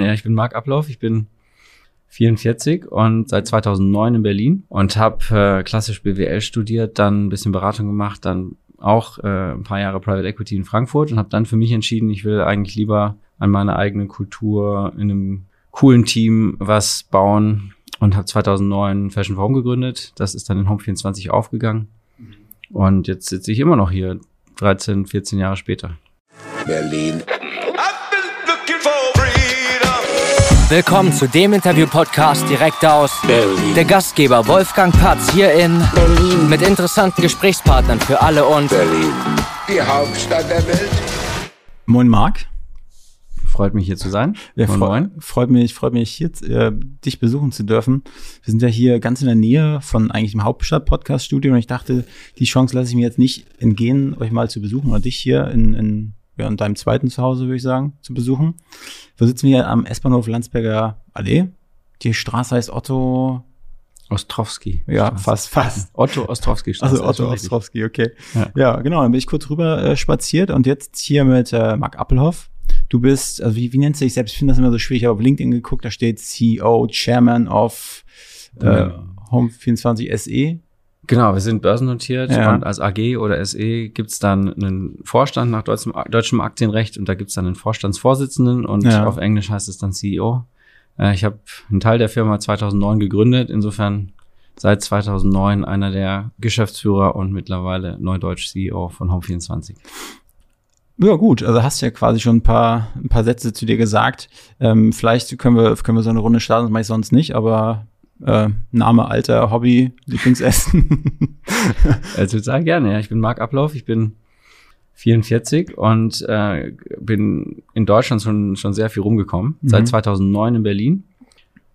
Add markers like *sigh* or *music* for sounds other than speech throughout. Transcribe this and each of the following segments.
Ja, ich bin Marc Ablauf, ich bin 44 und seit 2009 in Berlin und habe äh, klassisch BWL studiert, dann ein bisschen Beratung gemacht, dann auch äh, ein paar Jahre Private Equity in Frankfurt und habe dann für mich entschieden, ich will eigentlich lieber an meiner eigenen Kultur in einem coolen Team was bauen und habe 2009 Fashion for gegründet. Das ist dann in Home 24 aufgegangen und jetzt sitze ich immer noch hier, 13, 14 Jahre später. Berlin. Willkommen zu dem Interview-Podcast direkt aus Berlin. der Gastgeber Wolfgang Patz hier in Berlin. mit interessanten Gesprächspartnern für alle und Berlin. Die Hauptstadt der Welt. Moin Marc. Freut mich hier zu sein. Ja, Moin, moin. freut mich, freut mich hier äh, dich besuchen zu dürfen. Wir sind ja hier ganz in der Nähe von eigentlich dem Hauptstadt-Podcast-Studio und ich dachte, die Chance lasse ich mir jetzt nicht entgehen, euch mal zu besuchen oder dich hier in, in, in deinem zweiten Zuhause, würde ich sagen, zu besuchen. Wir sitzen hier am S-Bahnhof Landsberger Allee. Die Straße heißt Otto, Ostrowski. ja, Straße. fast, fast. *laughs* Otto Ostrowski. Straße, Also Otto. Ostrowski, okay. Ja. Ja. genau. Dann bin ich kurz rüber äh, spaziert und jetzt hier mit äh, Marc Appelhoff. Du bist, also wie, wie nennst du dich selbst? Ich finde das immer so schwierig. Ich habe auf LinkedIn geguckt, da steht CEO, Chairman of äh, Ja. Home24 SE. Genau, wir sind börsennotiert Ja. und als AG oder SE gibt's dann einen Vorstand nach deutschem, deutschem Aktienrecht und da gibt's dann einen Vorstandsvorsitzenden und Ja. auf Englisch heißt es dann CEO. Äh, ich habe einen Teil der Firma 2009 gegründet, insofern seit 2009 einer der Geschäftsführer und mittlerweile Neudeutsch CEO von Home24. Ja gut, also hast ja quasi schon ein paar, ein paar Sätze zu dir gesagt. Ähm, vielleicht können wir, können wir so eine Runde starten, das mache ich sonst nicht, aber äh, Name, Alter, Hobby, Lieblingsessen. *laughs* Äh, total gerne, ja. Ich bin Marc Ablauf, ich bin 44 und äh, bin in Deutschland schon, schon sehr viel rumgekommen. Mhm. Seit 2009 in Berlin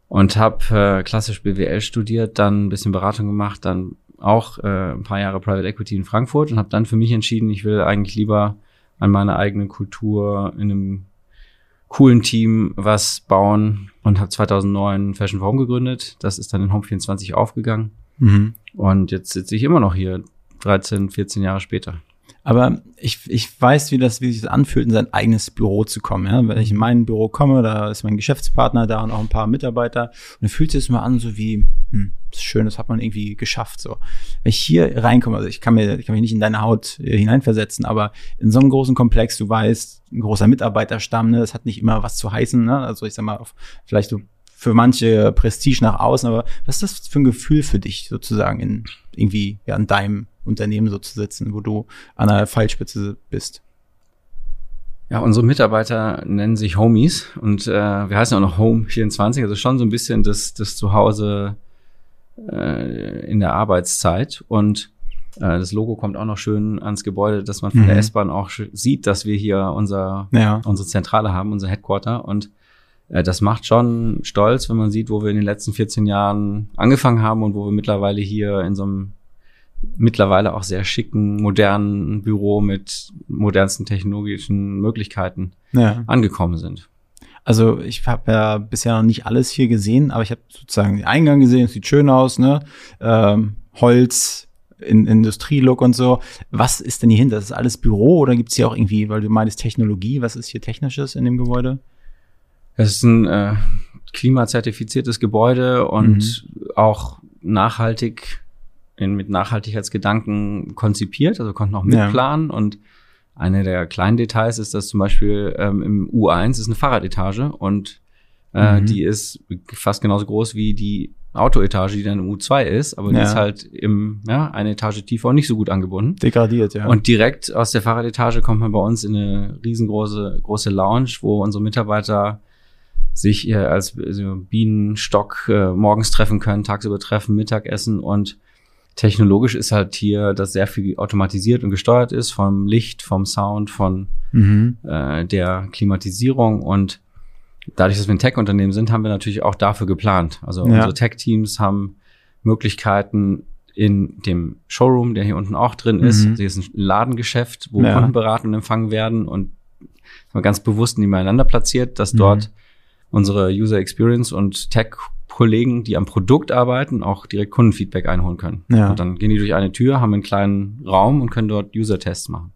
und habe äh, klassisch BWL studiert, dann ein bisschen Beratung gemacht, dann auch äh, ein paar Jahre Private Equity in Frankfurt und habe dann für mich entschieden, ich will eigentlich lieber an meiner eigenen Kultur in einem coolen Team was bauen und habe 2009 Fashion for Home gegründet. Das ist dann in Home 24 aufgegangen. mhm. Und jetzt sitze ich immer noch hier, 13, 14 Jahre später. Aber ich, ich weiß, wie das, wie sich das anfühlt, in sein eigenes Büro zu kommen. Ja? Wenn ich in mein Büro komme, da ist mein Geschäftspartner da und auch ein paar Mitarbeiter. Und dann fühlt sich das mal an, so wie, hm, das ist schön, das hat man irgendwie geschafft. So. Wenn ich hier reinkomme, also ich kann mir, ich kann mich nicht in deine Haut äh, hineinversetzen, aber in so einem großen Komplex, du weißt, ein großer Mitarbeiterstamm, ne, das hat nicht immer was zu heißen. Ne? Also ich sag mal, auf, vielleicht so für manche Prestige nach außen, aber was ist das für ein Gefühl für dich, sozusagen, in irgendwie ja, in deinem Unternehmen so zu sitzen, wo du an der Pfeilspitze bist? Ja, unsere Mitarbeiter nennen sich Homies und äh, wir heißen auch noch Home 24, also schon so ein bisschen das, das Zuhause äh, in der Arbeitszeit. Und äh, das Logo kommt auch noch schön ans Gebäude, dass man von Mhm. der S-Bahn auch sieht, dass wir hier unser, Ja. unsere Zentrale haben, unser Headquarter. Und äh, das macht schon stolz, wenn man sieht, wo wir in den letzten 14 Jahren angefangen haben und wo wir mittlerweile hier in so einem mittlerweile auch sehr schicken, modernen Büro mit modernsten technologischen Möglichkeiten Ja. angekommen sind. Also ich habe ja bisher noch nicht alles hier gesehen, aber ich habe sozusagen den Eingang gesehen, es sieht schön aus, ne? Ähm, Holz, in, Industrielook und so. Was ist denn hier hinter? Das ist alles Büro oder gibt's hier auch irgendwie, weil du meinst Technologie, was ist hier Technisches in dem Gebäude? Es ist ein äh, klimazertifiziertes Gebäude und auch nachhaltig in, mit Nachhaltigkeitsgedanken konzipiert, also konnten auch Ja. mitplanen und eine der kleinen Details ist, dass zum Beispiel ähm, im U1 ist eine Fahrradetage und äh, Mhm. die ist fast genauso groß wie die Autoetage, die dann im U2 ist, aber die Ja. ist halt im, ja, eine Etage tiefer und nicht so gut angebunden. Degradiert, ja. Und direkt aus der Fahrradetage kommt man bei uns in eine riesengroße große Lounge, wo unsere Mitarbeiter sich hier als Bienenstock äh, morgens treffen können, tagsüber treffen, Mittagessen und technologisch ist halt hier, dass sehr viel automatisiert und gesteuert ist vom Licht, vom Sound, von mhm. äh, der Klimatisierung und dadurch, dass wir ein Tech-Unternehmen sind, haben wir natürlich auch dafür geplant. Also Ja. unsere Tech-Teams haben Möglichkeiten in dem Showroom, der hier unten auch drin ist. Mhm. Hier ist ein Ladengeschäft, wo Ja. Kunden beraten und empfangen werden und ganz bewusst nebeneinander platziert, dass Mhm. dort unsere User Experience und Tech-Kollegen, die am Produkt arbeiten, auch direkt Kundenfeedback einholen können. Ja. Und dann gehen die durch eine Tür, haben einen kleinen Raum und können dort User-Tests machen.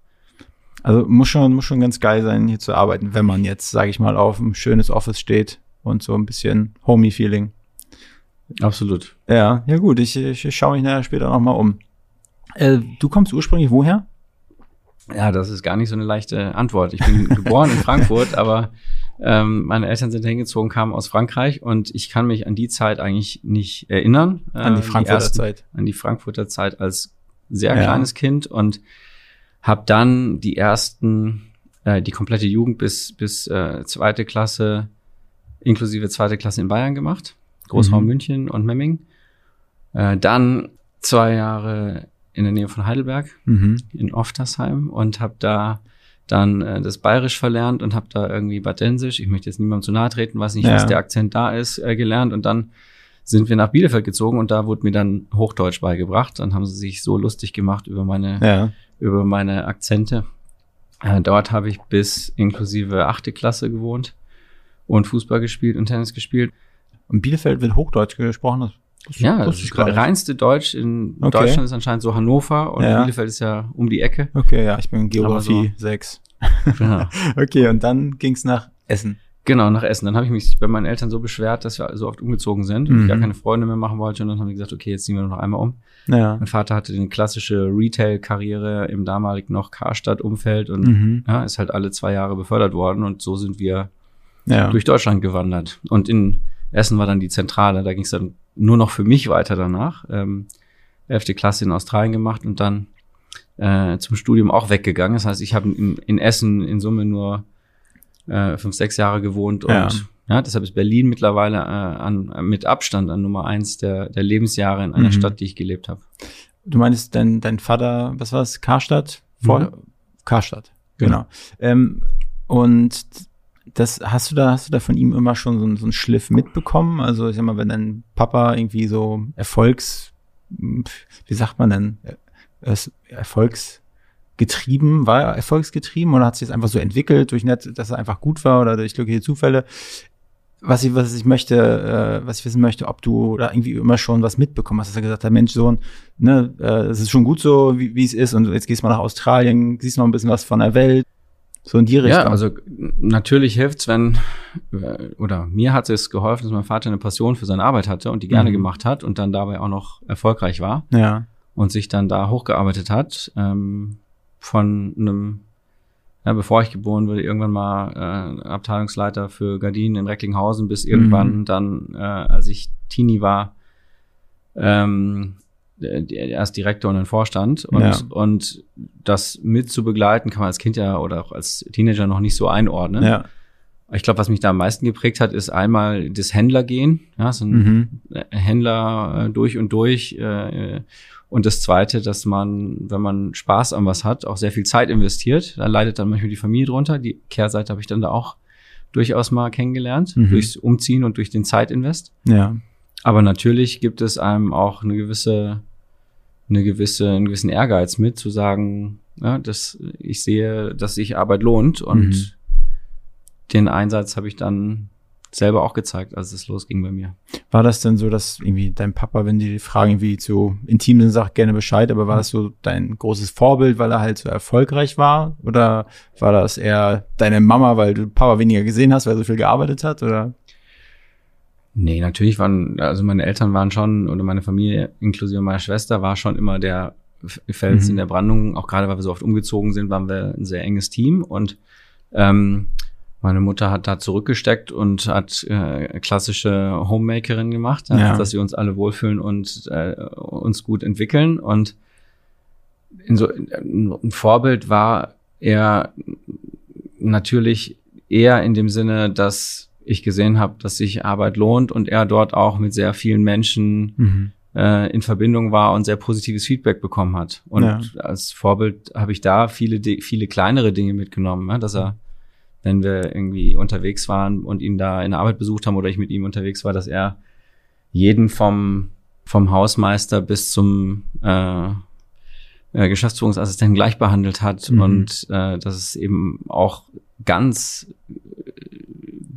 Also muss schon, muss schon ganz geil sein, hier zu arbeiten, wenn man jetzt, sage ich mal, auf ein schönes Office steht und so ein bisschen Homey-Feeling. Absolut. Ja, ja gut, ich, ich schaue mich nachher später nochmal um. Äh, du kommst ursprünglich woher? Ja, das ist gar nicht so eine leichte Antwort. Ich bin *laughs* geboren in Frankfurt, aber ähm, meine Eltern sind hingezogen, kamen aus Frankreich und ich kann mich an die Zeit eigentlich nicht erinnern. An die Äh, Frankfurter ersten- Zeit. An die Frankfurter Zeit als sehr Ja. kleines Kind und habe dann die ersten, äh, die komplette Jugend bis, bis äh, zweite Klasse, inklusive zweite Klasse in Bayern gemacht. Großraum Mhm. München und Memming. Äh, dann zwei Jahre in der Nähe von Heidelberg Mhm. in Oftersheim und habe da dann äh, das Bayerisch verlernt und habe da irgendwie Badensisch, ich möchte jetzt niemandem zu nahe treten, weiß nicht, Ja. was der Akzent da ist, äh, gelernt und dann sind wir nach Bielefeld gezogen und da wurde mir dann Hochdeutsch beigebracht. Dann haben sie sich so lustig gemacht über meine, Ja. über meine Akzente. Äh, dort habe ich bis inklusive achte Klasse gewohnt und Fußball gespielt und Tennis gespielt. Und Bielefeld wird Hochdeutsch gesprochen. Das, Ja, das ist das nicht. reinste Deutsch in Okay. Deutschland ist anscheinend so Hannover und Ja. Bielefeld ist ja um die Ecke. Okay, ja, ich bin Geografie Aber 6. Ja. *laughs* Okay, und dann ging's nach Essen. Genau, nach Essen. Dann habe ich mich bei meinen Eltern so beschwert, dass wir so oft umgezogen sind und Mhm. ich gar keine Freunde mehr machen wollte. Und dann haben die gesagt, okay, jetzt ziehen wir noch einmal um. Ja. Mein Vater hatte eine klassische Retail-Karriere im damaligen noch Karstadt-Umfeld und Mhm. ja, ist halt alle zwei Jahre befördert worden und so sind wir Ja. durch Deutschland gewandert. Und in Essen war dann die Zentrale. Da ging es dann nur noch für mich weiter danach. Ähm, elfte Klasse in Australien gemacht und dann äh, zum Studium auch weggegangen. Das heißt, ich habe in, in Essen in Summe nur äh, fünf, sechs Jahre gewohnt und Ja. ja, deshalb ist Berlin mittlerweile äh, an, mit Abstand an Nummer eins der, der Lebensjahre in einer Mhm. Stadt, die ich gelebt habe. Du meinst, dein, dein Vater, was war es? Karstadt? Vor, Mhm. Karstadt, genau. Ähm, und das hast du da, hast du da von ihm immer schon so, einen- so einen Schliff mitbekommen? Also ich sag mal, wenn dein Papa irgendwie so Erfolgs, wie sagt man denn, es- erfolgsgetrieben, war er erfolgsgetrieben oder hat sich das einfach so entwickelt durch nett, dass er einfach gut war oder durch glückliche Zufälle? was ich, was ich möchte, äh, was ich wissen möchte, ob du da irgendwie immer schon was mitbekommen hast, dass er gesagt hat, Mensch, Sohn, ne, äh, es ist schon gut so, wie es ist, und jetzt gehst du mal nach Australien, siehst noch ein bisschen was von der Welt. So in die Richtung. Ja, also natürlich hilft's, wenn, äh, oder mir hat es geholfen, dass mein Vater eine Passion für seine Arbeit hatte und die gerne Mhm. gemacht hat und dann dabei auch noch erfolgreich war ja. und sich dann da hochgearbeitet hat. Ähm, von einem, ja, bevor ich geboren wurde, irgendwann mal äh, Abteilungsleiter für Gardinen in Recklinghausen, bis irgendwann Mhm. dann, äh, als ich Teenie war, ähm, erst Direktor und dann Vorstand und, Ja. und das mit zu begleiten, kann man als Kind ja oder auch als Teenager noch nicht so einordnen. Ja. Ich glaube, was mich da am meisten geprägt hat, ist einmal das Händlergehen, ja, so ein Mhm. Händler äh, durch und durch. Äh, und das Zweite, dass man, wenn man Spaß an was hat, auch sehr viel Zeit investiert. Da leidet dann manchmal die Familie drunter. Die Kehrseite habe ich dann da auch durchaus mal kennengelernt, Mhm. durchs Umziehen und durch den Zeitinvest. Ja. Aber natürlich gibt es einem auch eine gewisse, eine gewisse, einen gewissen Ehrgeiz mit, zu sagen, ja, dass ich sehe, dass sich Arbeit lohnt und Mhm. den Einsatz habe ich dann selber auch gezeigt, als es losging bei mir. War das denn so, dass irgendwie dein Papa, wenn die Fragen irgendwie zu intim sind, sagt gerne Bescheid, aber war das so dein großes Vorbild, weil er halt so erfolgreich war? Oder war das eher deine Mama, weil du Papa weniger gesehen hast, weil er so viel gearbeitet hat? Oder? Nee, natürlich waren, also meine Eltern waren schon, oder meine Familie, inklusive meiner Schwester, war schon immer der Fels Mhm. in der Brandung. Auch gerade, weil wir so oft umgezogen sind, waren wir ein sehr enges Team. Und ähm, meine Mutter hat da zurückgesteckt und hat äh, klassische Homemakerin gemacht, ja, Ja. dass sie uns alle wohlfühlen und äh, uns gut entwickeln. Und in so, ein Vorbild war er natürlich eher in dem Sinne, dass ich gesehen habe, dass sich Arbeit lohnt und er dort auch mit sehr vielen Menschen Mhm. äh, in Verbindung war und sehr positives Feedback bekommen hat. Und Ja. als Vorbild habe ich da viele, viele kleinere Dinge mitgenommen, ne? dass er, wenn wir irgendwie unterwegs waren und ihn da in der Arbeit besucht haben oder ich mit ihm unterwegs war, dass er jeden vom, vom Hausmeister bis zum äh, äh, Geschäftsführungsassistenten gleich behandelt hat Mhm. und äh, dass es eben auch ganz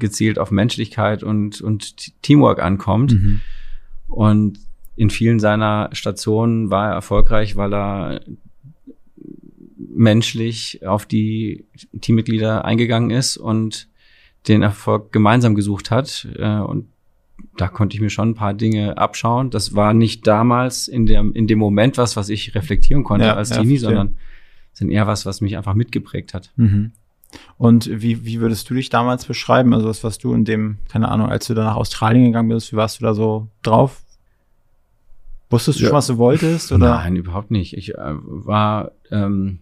gezielt auf Menschlichkeit und, und Teamwork ankommt. Mhm. Und in vielen seiner Stationen war er erfolgreich, weil er menschlich auf die Teammitglieder eingegangen ist und den Erfolg gemeinsam gesucht hat. Äh, und da konnte ich mir schon ein paar Dinge abschauen. Das war nicht damals in dem, in dem Moment was, was ich reflektieren konnte Ja, als ja, Teenie, verstehe. sondern sind eher was, was mich einfach mitgeprägt hat. Mhm. Und wie, wie würdest du dich damals beschreiben? Also was, was du in dem, keine Ahnung, als du da nach Australien gegangen bist, wie warst du da so drauf? Wusstest du Ja. schon, was du wolltest? Oder? Nein, überhaupt nicht. Ich äh, war, ähm,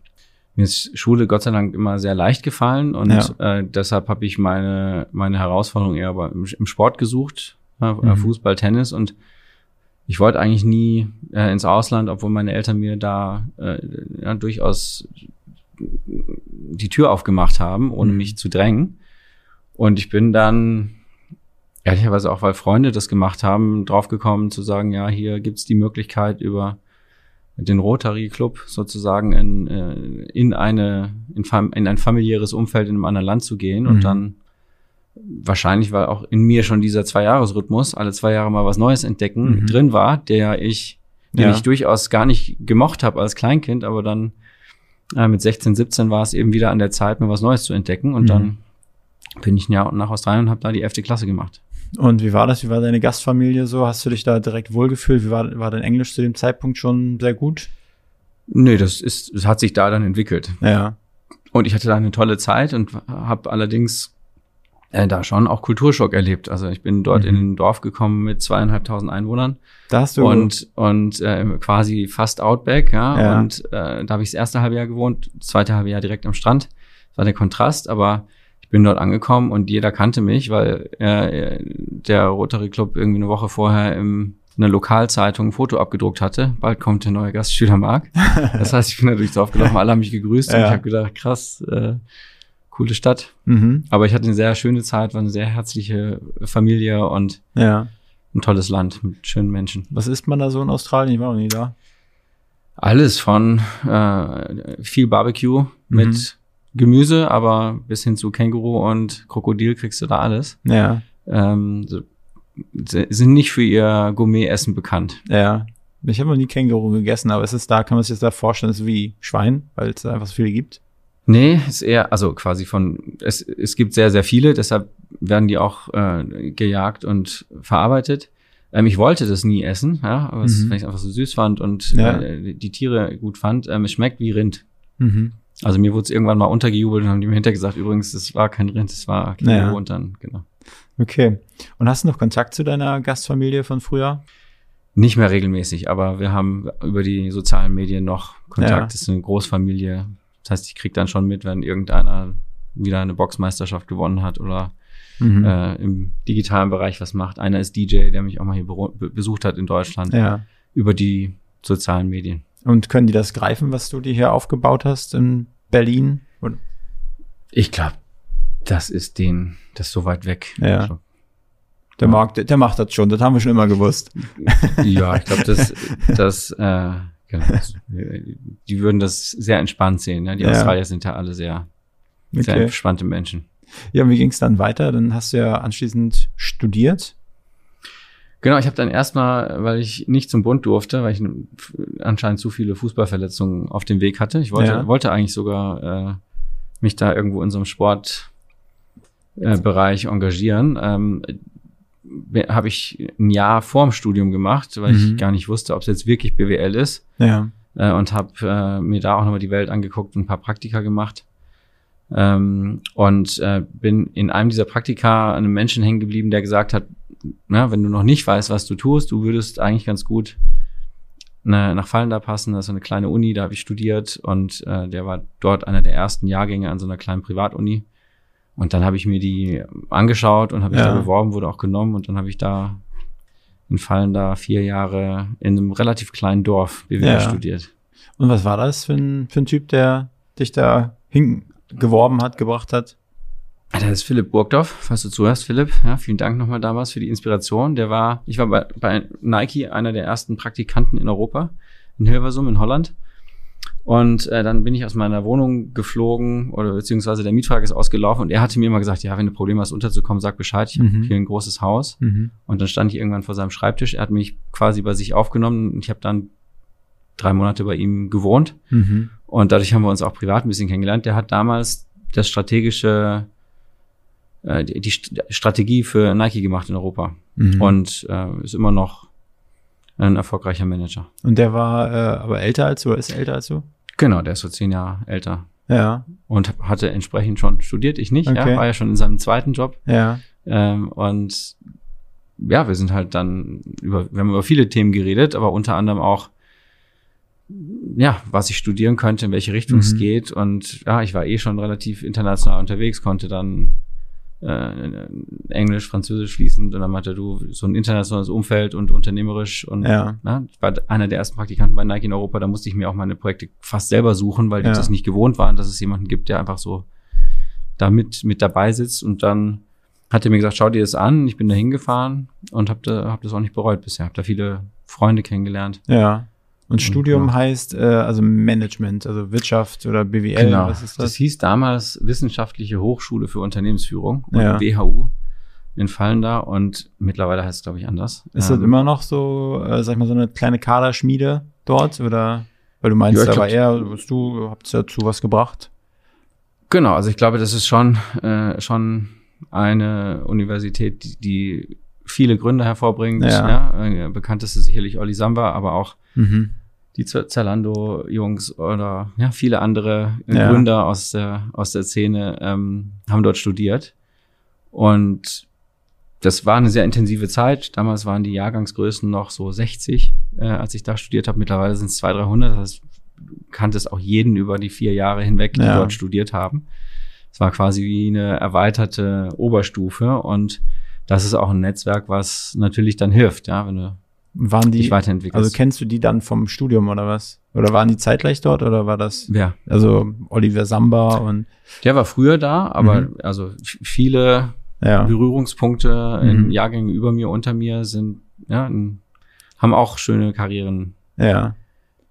mir ist Schule Gott sei Dank immer sehr leicht gefallen und äh, deshalb habe ich meine, meine Herausforderung eher im, im Sport gesucht, äh, Mhm. Fußball, Tennis und ich wollte eigentlich nie äh, ins Ausland, obwohl meine Eltern mir da äh, ja, durchaus die Tür aufgemacht haben, ohne Mhm. mich zu drängen. Und ich bin dann ehrlicherweise auch, weil Freunde das gemacht haben, draufgekommen zu sagen, ja, hier gibt's die Möglichkeit über den Rotary Club sozusagen in, äh, in eine in, in ein familiäres Umfeld in einem anderen Land zu gehen Mhm. und dann wahrscheinlich, weil auch in mir schon dieser Zwei-Jahres-Rhythmus, alle zwei Jahre mal was Neues entdecken, Mhm. drin war, der ich, den Ja. ich durchaus gar nicht gemocht habe als Kleinkind, aber dann äh, mit 16, 17 war es eben wieder an der Zeit, mir was Neues zu entdecken und Mhm. dann bin ich ein Jahr nach Australien und habe da die 11. Klasse gemacht. Und wie war das? Wie war deine Gastfamilie so? Hast du dich da direkt wohlgefühlt? Wie war, war dein Englisch zu dem Zeitpunkt schon sehr gut? Nee, das ist, das hat sich da dann entwickelt. Ja. Und ich hatte da eine tolle Zeit und habe allerdings äh, da schon auch Kulturschock erlebt. Also ich bin dort Mhm. in ein Dorf gekommen mit zweieinhalbtausend Einwohnern Da hast du. und und äh, quasi fast Outback, ja. Ja. Und äh, da habe ich das erste halbe Jahr gewohnt, das zweite halbe Jahr direkt am Strand. Das war der Kontrast, aber ich bin dort angekommen und jeder kannte mich, weil äh, der Rotary Club irgendwie eine Woche vorher im in einer Lokalzeitung ein Foto abgedruckt hatte. Bald kommt der neue Gastschüler Marc. *laughs* Das heißt, ich bin da durchs Dorf gelaufen, alle haben mich gegrüßt und Ja. ich habe gedacht, krass, äh, coole Stadt. Mhm. Aber ich hatte eine sehr schöne Zeit, war eine sehr herzliche Familie und Ja. ein tolles Land mit schönen Menschen. Was isst man da so in Australien? Ich war noch nie da. Alles von äh, viel Barbecue Mhm. mit Gemüse, aber bis hin zu Känguru und Krokodil kriegst du da alles. Ja. Ähm, so, sind nicht für ihr Gourmet-Essen bekannt. Ja. Ich habe noch nie Känguru gegessen, aber es ist da, kann man sich das da vorstellen, es ist wie Schwein, weil es einfach so viele gibt. Nee, ist eher, also quasi von, es, es gibt sehr, sehr viele, deshalb werden die auch äh, gejagt und verarbeitet. Ähm, ich wollte das nie essen, ja, aber es, Mhm. weil ich es einfach so süß fand und Ja. äh, die Tiere gut fand. Ähm, es schmeckt wie Rind. Mhm. Also mir wurde es irgendwann mal untergejubelt und haben die mir hinterher gesagt, übrigens, das war kein Rind, das war Känguru Ja. und dann, genau. Okay. Und hast du noch Kontakt zu deiner Gastfamilie von früher? Nicht mehr regelmäßig, aber wir haben über die sozialen Medien noch Kontakt. Ja. Das ist eine Großfamilie. Das heißt, ich krieg dann schon mit, wenn irgendeiner wieder eine Boxmeisterschaft gewonnen hat oder Mhm. äh, im digitalen Bereich was macht. Einer ist DJ, der mich auch mal hier be besucht hat in Deutschland Ja. über die sozialen Medien. Und können die das greifen, was du dir hier aufgebaut hast in Berlin? Und, Ich glaube, das ist den, das ist so weit weg. Ja. Also, der, mag, der macht das schon, das haben wir schon immer gewusst. ja, ich glaube, das, *laughs* das, äh, genau, die würden das sehr entspannt sehen. Ne? Die Ja. Australier sind ja alle sehr, sehr Okay. entspannte Menschen. Ja, und wie ging es dann weiter? Dann hast du ja anschließend studiert. Genau, ich habe dann erstmal, weil ich nicht zum Bund durfte, weil ich anscheinend zu viele Fußballverletzungen auf dem Weg hatte. Ich wollte, Ja. wollte eigentlich sogar äh, mich da irgendwo in so einem Sportbereich äh, Bereich engagieren. Ähm, habe ich ein Jahr vorm Studium gemacht, weil Mhm. ich gar nicht wusste, ob es jetzt wirklich BWL ist Ja. äh, und habe äh, mir da auch nochmal die Welt angeguckt und ein paar Praktika gemacht. Ähm, und äh, bin in einem dieser Praktika einem Menschen hängen geblieben, der gesagt hat, na, wenn du noch nicht weißt, was du tust, du würdest eigentlich ganz gut ne, nach Fallen da passen. Das ist so eine kleine Uni, da habe ich studiert und äh, der war dort einer der ersten Jahrgänge an so einer kleinen Privatuni. Und dann habe ich mir die angeschaut und habe mich Ja. da beworben, wurde auch genommen und dann habe ich da in Fallen da vier Jahre in einem relativ kleinen Dorf BWL Ja. studiert. Und was war das für ein, für ein Typ, der dich da hin geworben hat, gebracht hat? Das ist Philipp Burgdorf, falls du zuhörst, Philipp. Ja, vielen Dank nochmal damals für die Inspiration. Der war, ich war bei, bei Nike einer der ersten Praktikanten in Europa, in Hilversum in Holland. Und äh, dann bin ich aus meiner Wohnung geflogen oder beziehungsweise der Mietvertrag ist ausgelaufen und er hatte mir immer gesagt, ja, wenn du Probleme hast, unterzukommen, sag Bescheid. Ich Mhm. habe hier ein großes Haus. Und dann stand ich irgendwann vor seinem Schreibtisch. Er hat mich quasi bei sich aufgenommen und ich habe dann drei Monate bei ihm gewohnt. Mhm. Und dadurch haben wir uns auch privat ein bisschen kennengelernt. Der hat damals das strategische, äh, die, die St- Strategie für Nike gemacht in Europa. Mhm. Und äh, ist immer noch ein erfolgreicher Manager. Und der war äh, aber älter als du oder ist älter als du? Genau, der ist so zehn Jahre älter. Ja, Und hatte entsprechend schon studiert, ich nicht. Okay. Ja, war ja schon in seinem zweiten Job. ja. Ähm, und ja, wir sind halt dann über, wir haben über viele Themen geredet, aber unter anderem auch, ja, was ich studieren könnte, in welche Richtung es Mhm. geht. Und ja, ich war eh schon relativ international unterwegs, konnte dann äh, Englisch, Französisch fließend und dann meinte du, so ein internationales Umfeld und unternehmerisch und Ja. ja, ich war einer der ersten Praktikanten bei Nike in Europa, da musste ich mir auch meine Projekte fast selber suchen, weil Ja. ich das nicht gewohnt war, dass es jemanden gibt, der einfach so da mit, mit dabei sitzt und dann hat er mir gesagt, schau dir das an. Ich bin da hingefahren und habe da, hab das auch nicht bereut bisher. Habe da viele Freunde kennengelernt. Ja. Und Studium ja. heißt äh, also Management, also Wirtschaft oder BWL, was ist Das das? hieß damals Wissenschaftliche Hochschule für Unternehmensführung, Ja. WHU in Fallenda und mittlerweile heißt es, glaube ich, anders. Ist das Ähm, immer noch so, äh, sag ich mal, so eine kleine Kaderschmiede dort? Oder weil du meinst, Ja, da war eher, du, habt dazu was gebracht? Genau, also ich glaube, das ist schon, äh, schon eine Universität, die, die viele Gründe hervorbringt. Ja. Ja. Äh, bekannteste sicherlich Olli Samba, aber auch Mhm. Die Zalando-Jungs oder ja, viele andere äh, Ja. Gründer aus der, aus der Szene ähm, haben dort studiert. Und das war eine sehr intensive Zeit. Damals waren die Jahrgangsgrößen noch so 60, äh, als ich da studiert habe. Mittlerweile sind es 200, 300. Das heißt, du kanntest auch jeden über die vier Jahre hinweg, die Ja. dort studiert haben. Es war quasi wie eine erweiterte Oberstufe und das ist auch ein Netzwerk, was natürlich dann hilft, ja, wenn du Waren die, dich weiterentwickelst. also kennst du die dann vom Studium oder was? Oder waren die zeitgleich dort oder war das, ja. also Oliver Samba und, Der war früher da, aber Mhm. also viele ja. Berührungspunkte Mhm. in Jahrgängen über mir, unter mir sind, ja, in, haben auch schöne Karrieren Ja.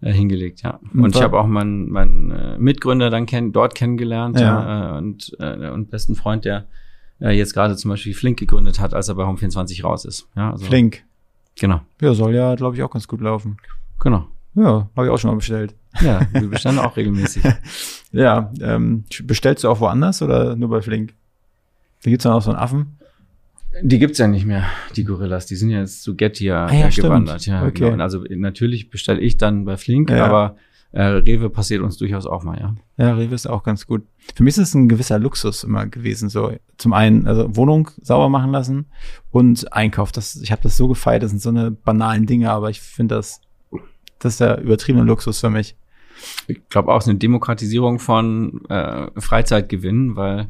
äh, hingelegt, ja. Und Und ich habe auch meinen, meinen äh, Mitgründer dann kenn, dort kennengelernt Ja. äh, und, äh, und besten Freund, der äh, jetzt gerade zum Beispiel Flink gegründet hat, als er bei Home 24 raus ist. Ja, also, Flink. Genau, Ja, soll ja, glaube ich, auch ganz gut laufen. genau. Ja, habe ich auch schon mal bestellt. Ja, wir bestellen auch regelmäßig. *laughs* Ja, ähm, bestellst du auch woanders oder nur bei Flink? Da gibt's dann auch so einen Affen. Die gibt's ja nicht mehr, die Gorillas. Die sind ja jetzt zu Getia Ah ja, äh, stimmt. gewandert. Ja, Okay. genau. Also natürlich bestelle ich dann bei Flink, Ja. aber äh, Rewe passiert uns durchaus auch mal, ja. Ja, Rewe ist auch ganz gut. Für mich ist es ein gewisser Luxus immer gewesen. So zum einen, also Wohnung sauber machen lassen und Einkauf. Das, ich habe das so gefeiert. Das sind so eine banalen Dinge, aber ich finde das, das ist der übertriebene Luxus für mich. Ich glaube auch, es ist eine Demokratisierung von äh, Freizeitgewinnen, weil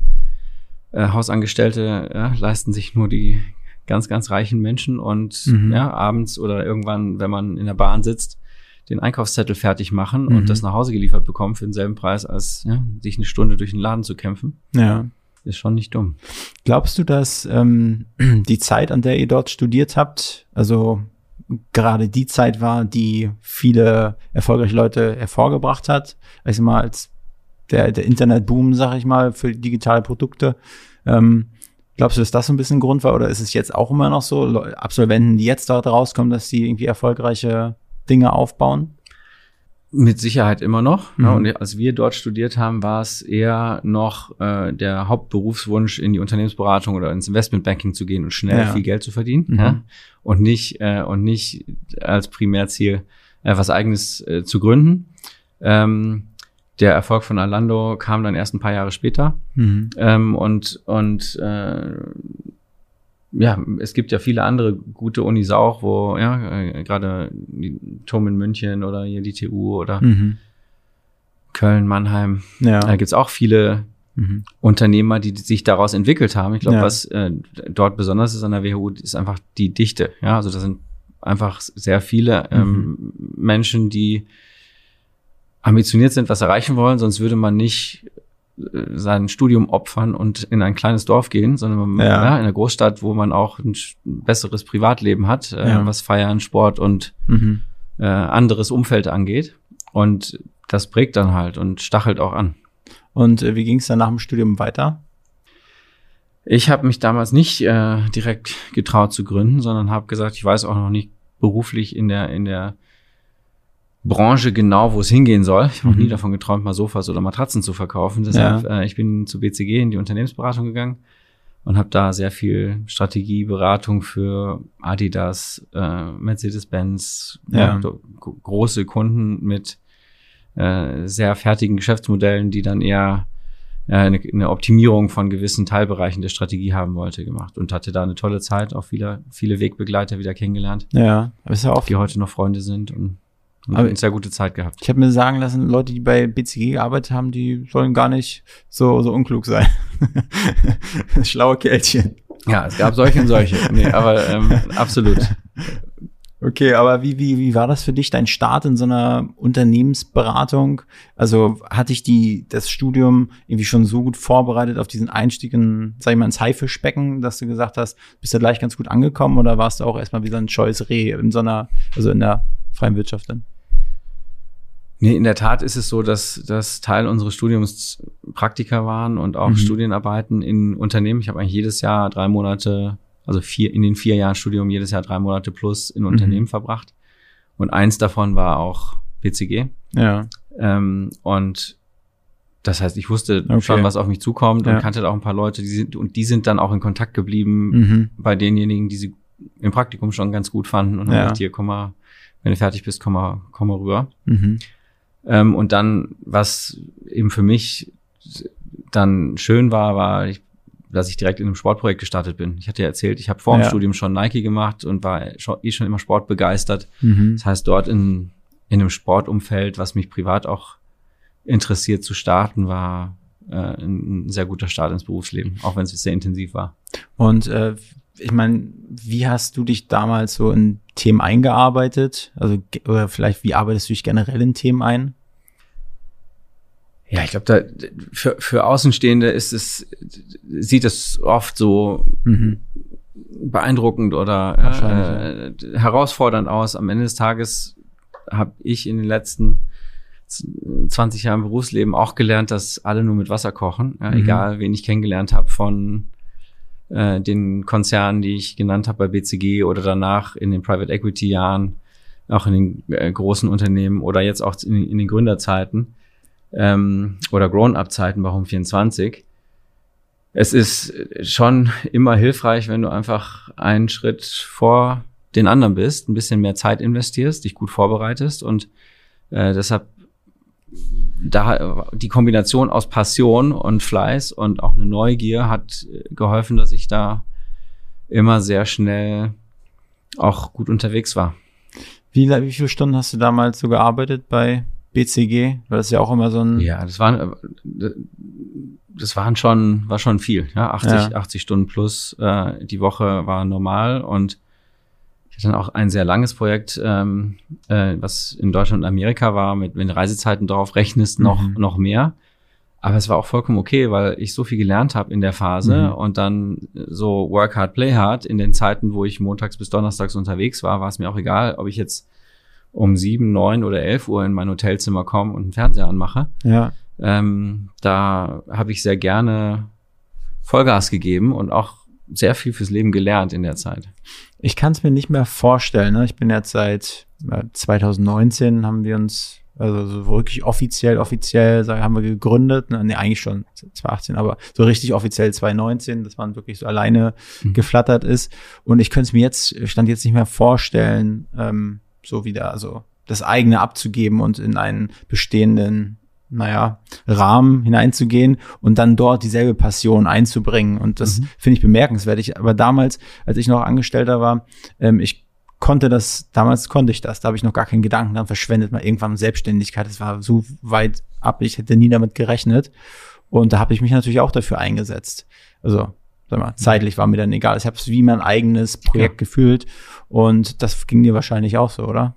äh, Hausangestellte ja, leisten sich nur die ganz, ganz reichen Menschen und Mhm. ja, abends oder irgendwann, wenn man in der Bahn sitzt, den Einkaufszettel fertig machen Mhm. und das nach Hause geliefert bekommen für denselben Preis, als ja, sich eine Stunde durch den Laden zu kämpfen. Ja. Ist schon nicht dumm. Glaubst du, dass ähm, *clears throat* die Zeit, an der ihr dort studiert habt, also gerade die Zeit war, die viele erfolgreiche Leute hervorgebracht hat? Ich sag mal, als der, der Internetboom, sag ich mal, für digitale Produkte. Ähm, glaubst du, dass das so ein bisschen ein Grund war? Oder ist es jetzt auch immer noch so, Absolventen, die jetzt dort rauskommen, dass die irgendwie erfolgreiche Dinge aufbauen? Mit Sicherheit immer noch. Mhm. Ja, und als wir dort studiert haben, war es eher noch äh, der Hauptberufswunsch, in die Unternehmensberatung oder ins Investmentbanking zu gehen und schnell Ja. viel Geld zu verdienen. Mhm. Ja? Und nicht äh, und nicht als Primärziel äh, was eigenes äh, zu gründen. Ähm, der Erfolg von Alando kam dann erst ein paar Jahre später. Mhm. Ähm, und und äh, ja, es gibt ja viele andere gute Unis auch, wo ja äh, gerade die TUM in München oder hier die TU oder Mhm. Köln, Mannheim. Ja. Da gibt's auch viele Mhm. Unternehmer, die sich daraus entwickelt haben. Ich glaube, Ja. was äh, dort besonders ist an der WHU, ist einfach die Dichte. Ja, also da sind einfach sehr viele ähm, Menschen, die ambitioniert sind, was erreichen wollen, sonst würde man nicht sein Studium opfern und in ein kleines Dorf gehen, sondern Ja. ja. in einer Großstadt, wo man auch ein besseres Privatleben hat, äh, Ja. was Feiern, Sport und Mhm. äh, anderes Umfeld angeht. Und das prägt dann halt und stachelt auch an. Und äh, wie ging es dann nach dem Studium weiter? Ich habe mich damals nicht äh, direkt getraut zu gründen, sondern habe gesagt, ich weiß auch noch nicht beruflich in der in der Branche genau, wo es hingehen soll. Ich habe noch Mhm. nie davon geträumt, mal Sofas oder Matratzen zu verkaufen. Deshalb, äh, ich bin zu BCG in die Unternehmensberatung gegangen und habe da sehr viel Strategieberatung für Adidas, äh, Mercedes-Benz, Ja. ja. gro- große Kunden mit äh, sehr fertigen Geschäftsmodellen, die dann eher äh, eine, eine Optimierung von gewissen Teilbereichen der Strategie haben wollte, gemacht und hatte da eine tolle Zeit, auch viele, viele Wegbegleiter wieder kennengelernt, Ja, aber ist ja auch die heute noch Freunde sind und Aber- eine sehr gute Zeit gehabt. Ich habe mir sagen lassen, Leute, die bei BCG gearbeitet haben, die sollen gar nicht so, so unklug sein. *laughs* Schlaue Kerlchen. Ja, es gab solche und solche. Nee, aber ähm, absolut. Okay, aber wie, wie, wie war das für dich, dein Start in so einer Unternehmensberatung? Also hatte ich die, das Studium irgendwie schon so gut vorbereitet auf diesen Einstieg in, sag ich mal, ins Haifischbecken, dass du gesagt hast, bist du gleich ganz gut angekommen oder warst du auch erstmal wie so ein scheues Reh in so einer, also in der freien Wirtschaft dann? Nee, in der Tat ist es so, dass das Teil unseres Studiums Praktika waren und auch Mhm. Studienarbeiten in Unternehmen. Ich habe eigentlich jedes Jahr drei Monate, also vier, in den vier Jahren Studium jedes Jahr drei Monate plus in Unternehmen verbracht. Und eins davon war auch BCG. Ja. Ähm, und das heißt, ich wusste Okay. schon, was auf mich zukommt Ja. und kannte da auch ein paar Leute, die sind, und die sind dann auch in Kontakt geblieben Mhm. bei denjenigen, die sie im Praktikum schon ganz gut fanden und Ja. haben gesagt, hier, komm mal, wenn du fertig bist, komm mal, komm mal rüber. Mhm. Ähm, und dann, was eben für mich dann schön war, war, ich, dass ich direkt in einem Sportprojekt gestartet bin. Ich hatte ja erzählt, ich habe vor dem Ja. Studium schon Nike gemacht und war schon, eh schon immer sportbegeistert. Mhm. Das heißt, dort in, in einem Sportumfeld, was mich privat auch interessiert zu starten, war äh, ein, sehr guter Start ins Berufsleben, auch wenn es sehr intensiv war. Und äh, ich meine, wie hast du dich damals so in Themen eingearbeitet? Also oder vielleicht wie arbeitest du dich generell in Themen ein? Ja, ich glaube, da für, für Außenstehende ist es, sieht es oft so Mhm. beeindruckend oder äh, herausfordernd aus. Am Ende des Tages habe ich in den letzten z- 20 Jahren Berufsleben auch gelernt, dass alle nur mit Wasser kochen. Ja, Mhm. Egal, wen ich kennengelernt habe von äh, den Konzernen, die ich genannt habe bei BCG oder danach in den Private Equity Jahren, auch in den äh, großen Unternehmen oder jetzt auch in, in den Gründerzeiten ähm, oder Grown-up-Zeiten bei Home24 es ist schon immer hilfreich, wenn du einfach einen Schritt vor den anderen bist, ein bisschen mehr Zeit investierst, dich gut vorbereitest und äh, deshalb da die Kombination aus Passion und Fleiß und auch eine Neugier hat äh, geholfen, dass ich da immer sehr schnell auch gut unterwegs war. Wie, wie viele Stunden hast du damals so gearbeitet bei BCG? Weil das ja auch immer so ein. Ja, das waren äh, das waren schon war schon viel, ja, 80 Ja. 80 Stunden plus äh, die Woche war normal und dann auch ein sehr langes Projekt, ähm, äh, was in Deutschland und Amerika war, mit wenn Reisezeiten drauf rechnest, noch Mhm. noch mehr. Aber es war auch vollkommen okay, weil ich so viel gelernt habe in der Phase Mhm. und dann so work hard, play hard. In den Zeiten, wo ich montags bis donnerstags unterwegs war, war es mir auch egal, ob ich jetzt um sieben, neun oder elf Uhr in mein Hotelzimmer komme und einen Fernseher anmache. Ja. Ähm, da habe ich sehr gerne Vollgas gegeben und auch sehr viel fürs Leben gelernt in der Zeit. Ich kann es mir nicht mehr vorstellen. Ne? Ich bin jetzt seit äh, 2019 haben wir uns, also so wirklich offiziell, offiziell haben wir gegründet. Ne, nee, eigentlich schon 2018, aber so richtig offiziell 2019, dass man wirklich so alleine Mhm. geflattert ist. Und ich könnte es mir jetzt, stand jetzt nicht mehr vorstellen, ähm, so wieder, also das eigene abzugeben und in einen bestehenden naja, Rahmen hineinzugehen und dann dort dieselbe Passion einzubringen. Und das Mhm. finde ich bemerkenswert. Ich, aber damals, als ich noch Angestellter war, ähm, ich konnte das, damals konnte ich das, da habe ich noch gar keinen Gedanken dran verschwendet, mal irgendwann Selbstständigkeit, das war so weit ab, ich hätte nie damit gerechnet. Und da habe ich mich natürlich auch dafür eingesetzt. Also, sag mal, zeitlich war mir dann egal. Ich habe es wie mein eigenes Projekt gefühlt und das ging dir wahrscheinlich auch so, oder?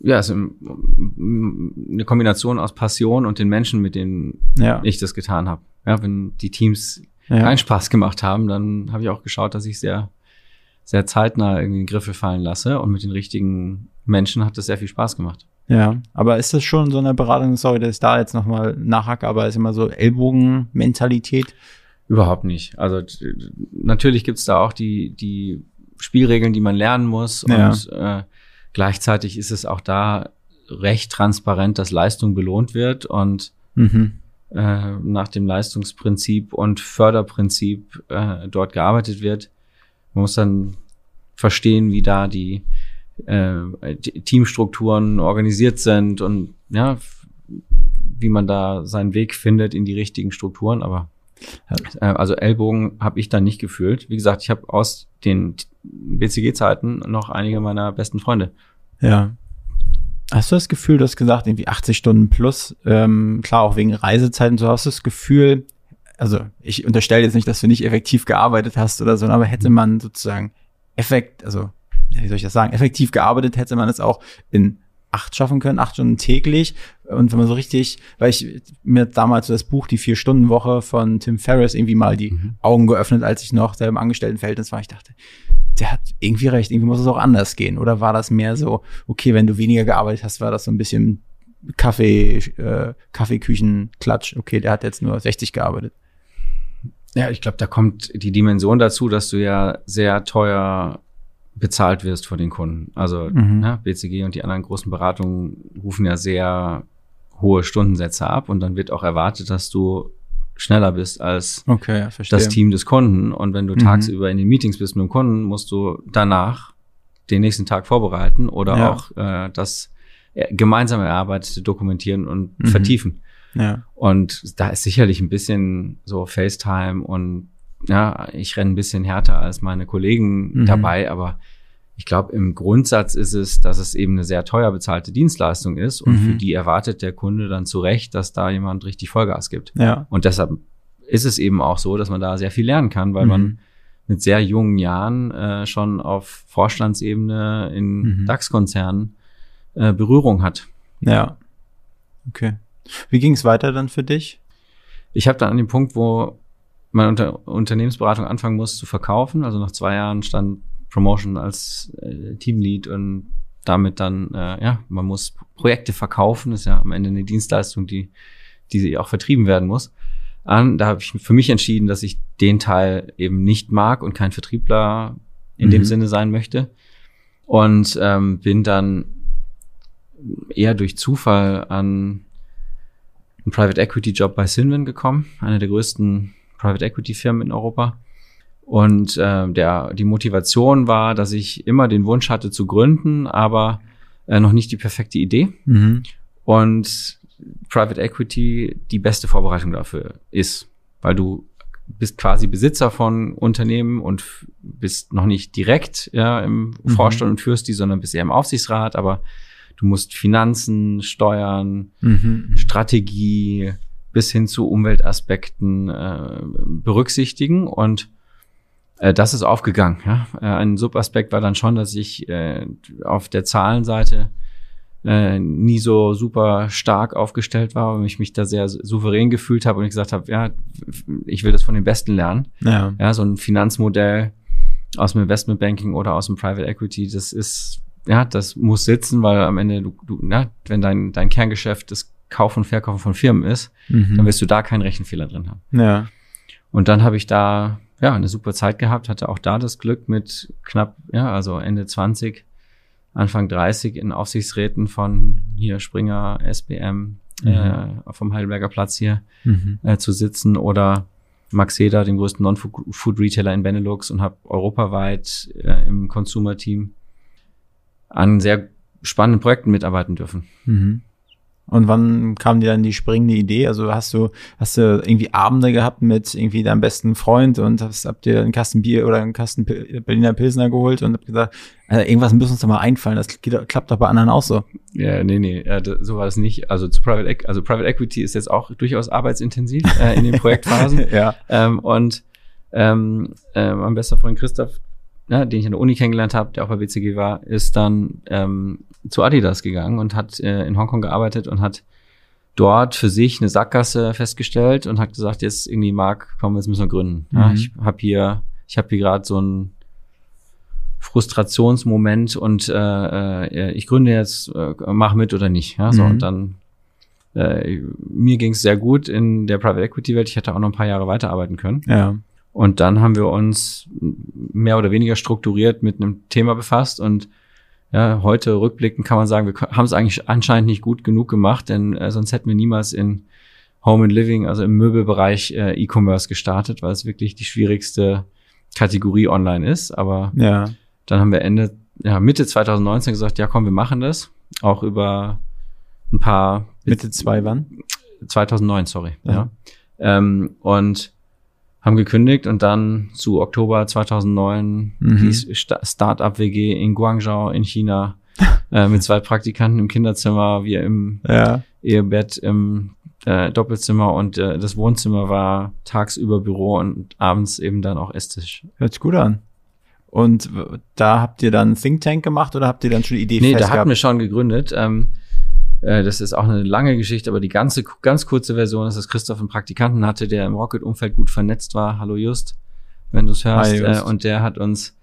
Ja, es ist eine Kombination aus Passion und den Menschen, mit denen Ja. ich das getan habe. Ja, wenn die Teams ja. keinen Spaß gemacht haben, dann habe ich auch geschaut, dass ich sehr, sehr zeitnah irgendwie in Griffe fallen lasse. Und mit den richtigen Menschen hat das sehr viel Spaß gemacht. Ja, aber ist das schon so eine Beratung, sorry, dass ich da jetzt nochmal nachhacke, aber ist immer so Ellbogenmentalität? Überhaupt nicht. Also natürlich gibt's da auch die, die Spielregeln, die man lernen muss. Ja. Und äh, gleichzeitig ist es auch da recht transparent, dass Leistung belohnt wird und Mhm. äh, nach dem Leistungsprinzip und Förderprinzip äh, dort gearbeitet wird. Man muss dann verstehen, wie da die, äh, Teamstrukturen organisiert sind und ja, wie man da seinen Weg findet in die richtigen Strukturen. Aber äh, also Ellbogen habe ich dann nicht gefühlt. Wie gesagt, ich habe aus den BCG-Zeiten noch einige meiner besten Freunde. Ja. Hast du das Gefühl, du hast gesagt, irgendwie 80 Stunden plus, ähm, klar, auch wegen Reisezeiten, so hast du das Gefühl, also ich unterstelle jetzt nicht, dass du nicht effektiv gearbeitet hast oder so, aber hätte man sozusagen effekt, also wie soll ich das sagen, effektiv gearbeitet, hätte man es auch in acht schaffen können, acht Stunden täglich. Und wenn man so richtig, weil ich mir damals so das Buch Die Vier-Stunden-Woche von Tim Ferriss irgendwie mal die Augen geöffnet, als ich noch da im Angestelltenverhältnis war. Ich dachte, der hat irgendwie recht, irgendwie muss es auch anders gehen. Oder war das mehr so, okay, wenn du weniger gearbeitet hast, war das so ein bisschen Kaffee, äh, Kaffeeküchen-Klatsch. Okay, der hat jetzt nur 60 gearbeitet. Ja, ich glaube, da kommt die Dimension dazu, dass du ja sehr teuer bezahlt wirst von den Kunden. Also Mhm. ja, BCG und die anderen großen Beratungen rufen ja sehr hohe Stundensätze ab und dann wird auch erwartet, dass du schneller bist als Okay, das Team des Kunden. Und wenn du Mhm. tagsüber in den Meetings bist mit dem Kunden, musst du danach den nächsten Tag vorbereiten oder Ja. auch äh, das gemeinsam erarbeitete dokumentieren und Mhm. vertiefen. Ja. Und da ist sicherlich ein bisschen so FaceTime und ja, ich renne ein bisschen härter als meine Kollegen Mhm. dabei, aber ich glaube, im Grundsatz ist es, dass es eben eine sehr teuer bezahlte Dienstleistung ist und Mhm. für die erwartet der Kunde dann zu Recht, dass da jemand richtig Vollgas gibt. Ja. Und deshalb ist es eben auch so, dass man da sehr viel lernen kann, weil Mhm. man mit sehr jungen Jahren äh, schon auf Vorstandsebene in Mhm. DAX-Konzernen äh, Berührung hat. Ja. Okay. Wie ging es weiter dann für dich? Ich habe dann an dem Punkt, wo meine Unter Unternehmensberatung anfangen muss zu verkaufen, also nach zwei Jahren stand Promotion als äh, Teamlead und damit dann, äh, ja, man muss Projekte verkaufen, ist ja am Ende eine Dienstleistung, die, die auch vertrieben werden muss. An, da habe ich für mich entschieden, dass ich den Teil eben nicht mag und kein Vertriebler in Mhm. dem Sinne sein möchte. Und ähm, bin dann eher durch Zufall an einen Private Equity Job bei Sinven gekommen, einer der größten Private Equity Firmen in Europa. Und äh, der, die Motivation war, dass ich immer den Wunsch hatte zu gründen, aber äh, noch nicht die perfekte Idee. Mhm. Und Private Equity die beste Vorbereitung dafür ist, weil du bist quasi Besitzer von Unternehmen und bist noch nicht direkt ja, im Mhm. Vorstand und führst die, sondern bist eher im Aufsichtsrat, aber du musst Finanzen, Steuern, Mhm. Strategie bis hin zu Umweltaspekten äh, berücksichtigen und äh, das ist aufgegangen. Ja? Äh, ein Subaspekt war dann schon, dass ich äh, auf der Zahlenseite äh, nie so super stark aufgestellt war und ich mich da sehr souverän gefühlt habe und ich gesagt habe, ja, ich will das von den Besten lernen. Ja. Ja, so ein Finanzmodell aus dem Investmentbanking oder aus dem Private Equity, das ist, ja, das muss sitzen, weil am Ende du, du na, wenn dein, dein Kerngeschäft das Kauf und Verkaufen von Firmen ist, Mhm. dann wirst du da keinen Rechenfehler drin haben. Ja. Und dann habe ich da, ja, eine super Zeit gehabt, hatte auch da das Glück mit knapp, ja, also Ende 20, Anfang 30 in Aufsichtsräten von hier Springer, SBM, äh, vom Heidelberger Platz hier Mhm. äh, zu sitzen oder Maxeda, dem größten Non-Food-Retailer in Benelux und habe europaweit äh, im Consumer-Team an sehr spannenden Projekten mitarbeiten dürfen. Mhm. Und wann kam dir dann die springende Idee? Also hast du, hast du irgendwie Abende gehabt mit irgendwie deinem besten Freund und hast, habt ihr einen Kasten Bier oder einen Kasten Berliner Pilsner geholt und habt gesagt, also irgendwas muss uns doch mal einfallen. Das geht, klappt doch bei anderen auch so. Ja, nee, nee, so war das nicht. Also zu Private, Equ- also Private Equity ist jetzt auch durchaus arbeitsintensiv äh, in den *laughs* Projektphasen. ja. ähm, und ähm, äh, mein bester Freund Christoph, ja, den ich an der Uni kennengelernt habe, der auch bei BCG war, ist dann ähm, zu Adidas gegangen und hat äh, in Hongkong gearbeitet und hat dort für sich eine Sackgasse festgestellt und hat gesagt, jetzt irgendwie Marc, komm, jetzt müssen wir gründen. Ja, Mhm. ich habe hier, ich habe hier gerade so ein Frustrationsmoment und äh, äh, ich gründe jetzt, äh, mach mit oder nicht. Ja, so Mhm. und dann äh, mir ging es sehr gut in der Private Equity Welt. Ich hätte auch noch ein paar Jahre weiterarbeiten können. Ja. Und dann haben wir uns mehr oder weniger strukturiert mit einem Thema befasst und Ja, heute rückblickend kann man sagen, wir haben es eigentlich anscheinend nicht gut genug gemacht, denn äh, sonst hätten wir niemals in Home and Living, also im Möbelbereich äh, E-Commerce gestartet, weil es wirklich die schwierigste Kategorie online ist. Aber Ja. dann haben wir Ende, ja, Mitte 2019 gesagt, ja komm, wir machen das. Auch über ein paar Mitte zwei wann? 2009, sorry. Ja. Ja. Ähm, und haben gekündigt und dann zu Oktober 2009 Mhm. die Sta- Start-up-WG in Guangzhou in China *laughs* äh, mit zwei Praktikanten im Kinderzimmer, wir im Ja. Ehebett im äh, Doppelzimmer und äh, das Wohnzimmer war tagsüber Büro und abends eben dann auch Esstisch. Hört sich gut an. Und da habt ihr dann Think Tank gemacht oder habt ihr dann schon die Idee Nee, da hatten gehabt? wir schon gegründet. Ähm, äh, das ist auch eine lange Geschichte, aber die ganze, ganz kurze Version ist, dass Christoph einen Praktikanten hatte, der im Rocket-Umfeld gut vernetzt war. Hallo Just, wenn du es hörst. Hi, Just. Äh, und der hat uns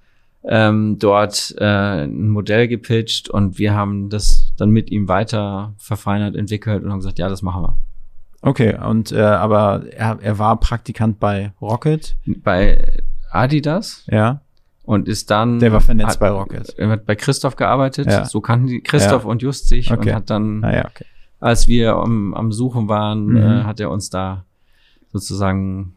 ähm, dort äh, ein Modell gepitcht und wir haben das dann mit ihm weiter verfeinert, entwickelt und haben gesagt, ja, das machen wir. Okay, und äh, aber er, er war Praktikant bei Rocket. Bei Adidas Ja. Und ist dann Der war vernetzt hat, bei Rocket. Er hat bei Christoph gearbeitet. Ja. So kannten die Christoph Ja. und Just sich Okay. und hat dann Naja, okay. als wir am, am Suchen waren, Mhm. äh, hat er uns da sozusagen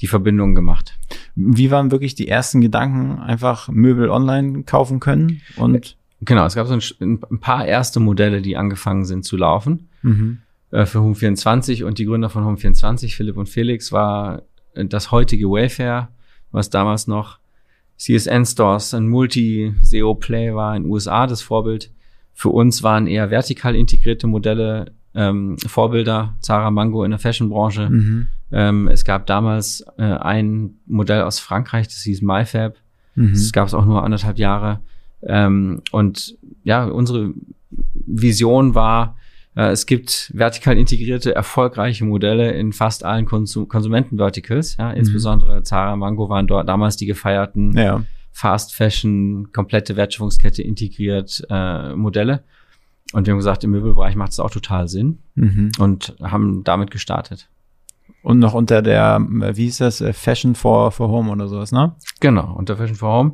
die Verbindung gemacht. Wie waren wirklich die ersten Gedanken? Einfach Möbel online kaufen können und Genau, es gab so ein, ein paar erste Modelle, die angefangen sind zu laufen mhm. äh, für Home24 und die Gründer von Home24, Philipp und Felix, war das heutige Wayfair, was damals noch CSN Stores, ein Multi-SEO-Play war in den USA das Vorbild. Für uns waren eher vertikal integrierte Modelle ähm, Vorbilder, Zara Mango in der Fashion-Branche. Mhm. Ähm, es gab damals äh, ein Modell aus Frankreich, das hieß MyFab. Mhm. Das gab es auch nur anderthalb Jahre. Ähm, und ja, unsere Vision war, es gibt vertikal integrierte, erfolgreiche Modelle in fast allen Konsum Konsumenten-Verticals. Ja, insbesondere Zara, Mango waren dort damals die gefeierten Ja. Fast Fashion, komplette Wertschöpfungskette integriert äh, Modelle. Und wir haben gesagt, im Möbelbereich macht es auch total Sinn Mhm. und haben damit gestartet. Und noch unter der, äh, wie hieß das, äh, Fashion for, for Home oder sowas, ne? Genau, unter Fashion for Home.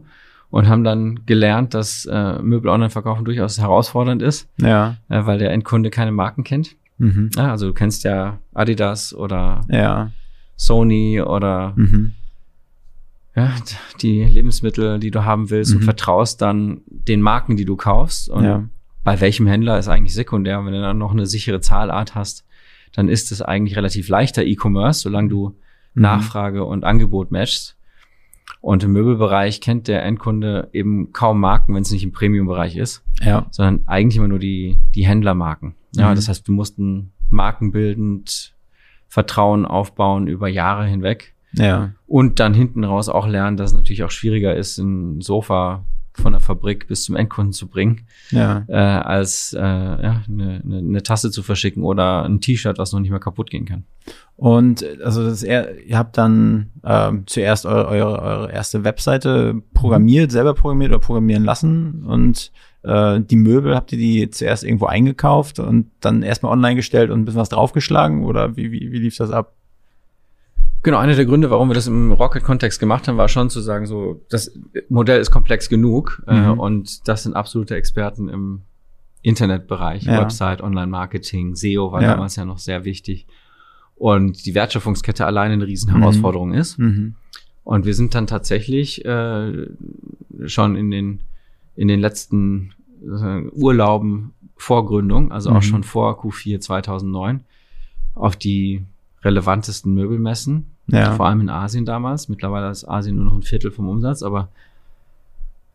Und haben dann gelernt, dass äh, Möbel online verkaufen durchaus herausfordernd ist, Ja. äh, weil der Endkunde keine Marken kennt. Mhm. Ja, also du kennst ja Adidas oder Ja. Sony oder Mhm. ja, die Lebensmittel, die du haben willst und Mhm. vertraust dann den Marken, die du kaufst. Und Ja. bei welchem Händler ist eigentlich sekundär. Wenn du dann noch eine sichere Zahlart hast, dann ist es eigentlich relativ leichter E-Commerce, solange du Mhm. Nachfrage und Angebot matchst. Und im Möbelbereich kennt der Endkunde eben kaum Marken, wenn es nicht im Premium-Bereich ist, Ja. sondern eigentlich immer nur die, die Händlermarken. Ja, Mhm. das heißt, wir mussten markenbildend Vertrauen aufbauen über Jahre hinweg Ja. und dann hinten raus auch lernen, dass es natürlich auch schwieriger ist, ein Sofa von der Fabrik bis zum Endkunden zu bringen, Ja. äh, als äh, ja, eine, eine, eine Tasse zu verschicken oder ein T-Shirt, was noch nicht mehr kaputt gehen kann. Und äh, also das er, ihr habt dann ähm, zuerst eure, eure, eure erste Webseite programmiert, selber programmiert oder programmieren lassen und äh, die Möbel habt ihr die zuerst irgendwo eingekauft und dann erstmal online gestellt und ein bisschen was draufgeschlagen oder wie, wie, wie lief das ab? Genau, einer der Gründe, warum wir das im Rocket-Kontext gemacht haben, war schon zu sagen, so, das Modell ist komplex genug äh, Mhm. und das sind absolute Experten im Internetbereich, Ja. Website, Online-Marketing, SEO war Ja. damals ja noch sehr wichtig. Und die Wertschöpfungskette alleine eine Riesenherausforderung ist. Mhm. Und wir sind dann tatsächlich äh, schon in den, in den letzten äh, Urlauben vor Gründung, also Mhm. auch schon vor Q4 2009, auf die relevantesten Möbelmessen, Ja. vor allem in Asien damals. Mittlerweile ist Asien nur noch ein Viertel vom Umsatz, aber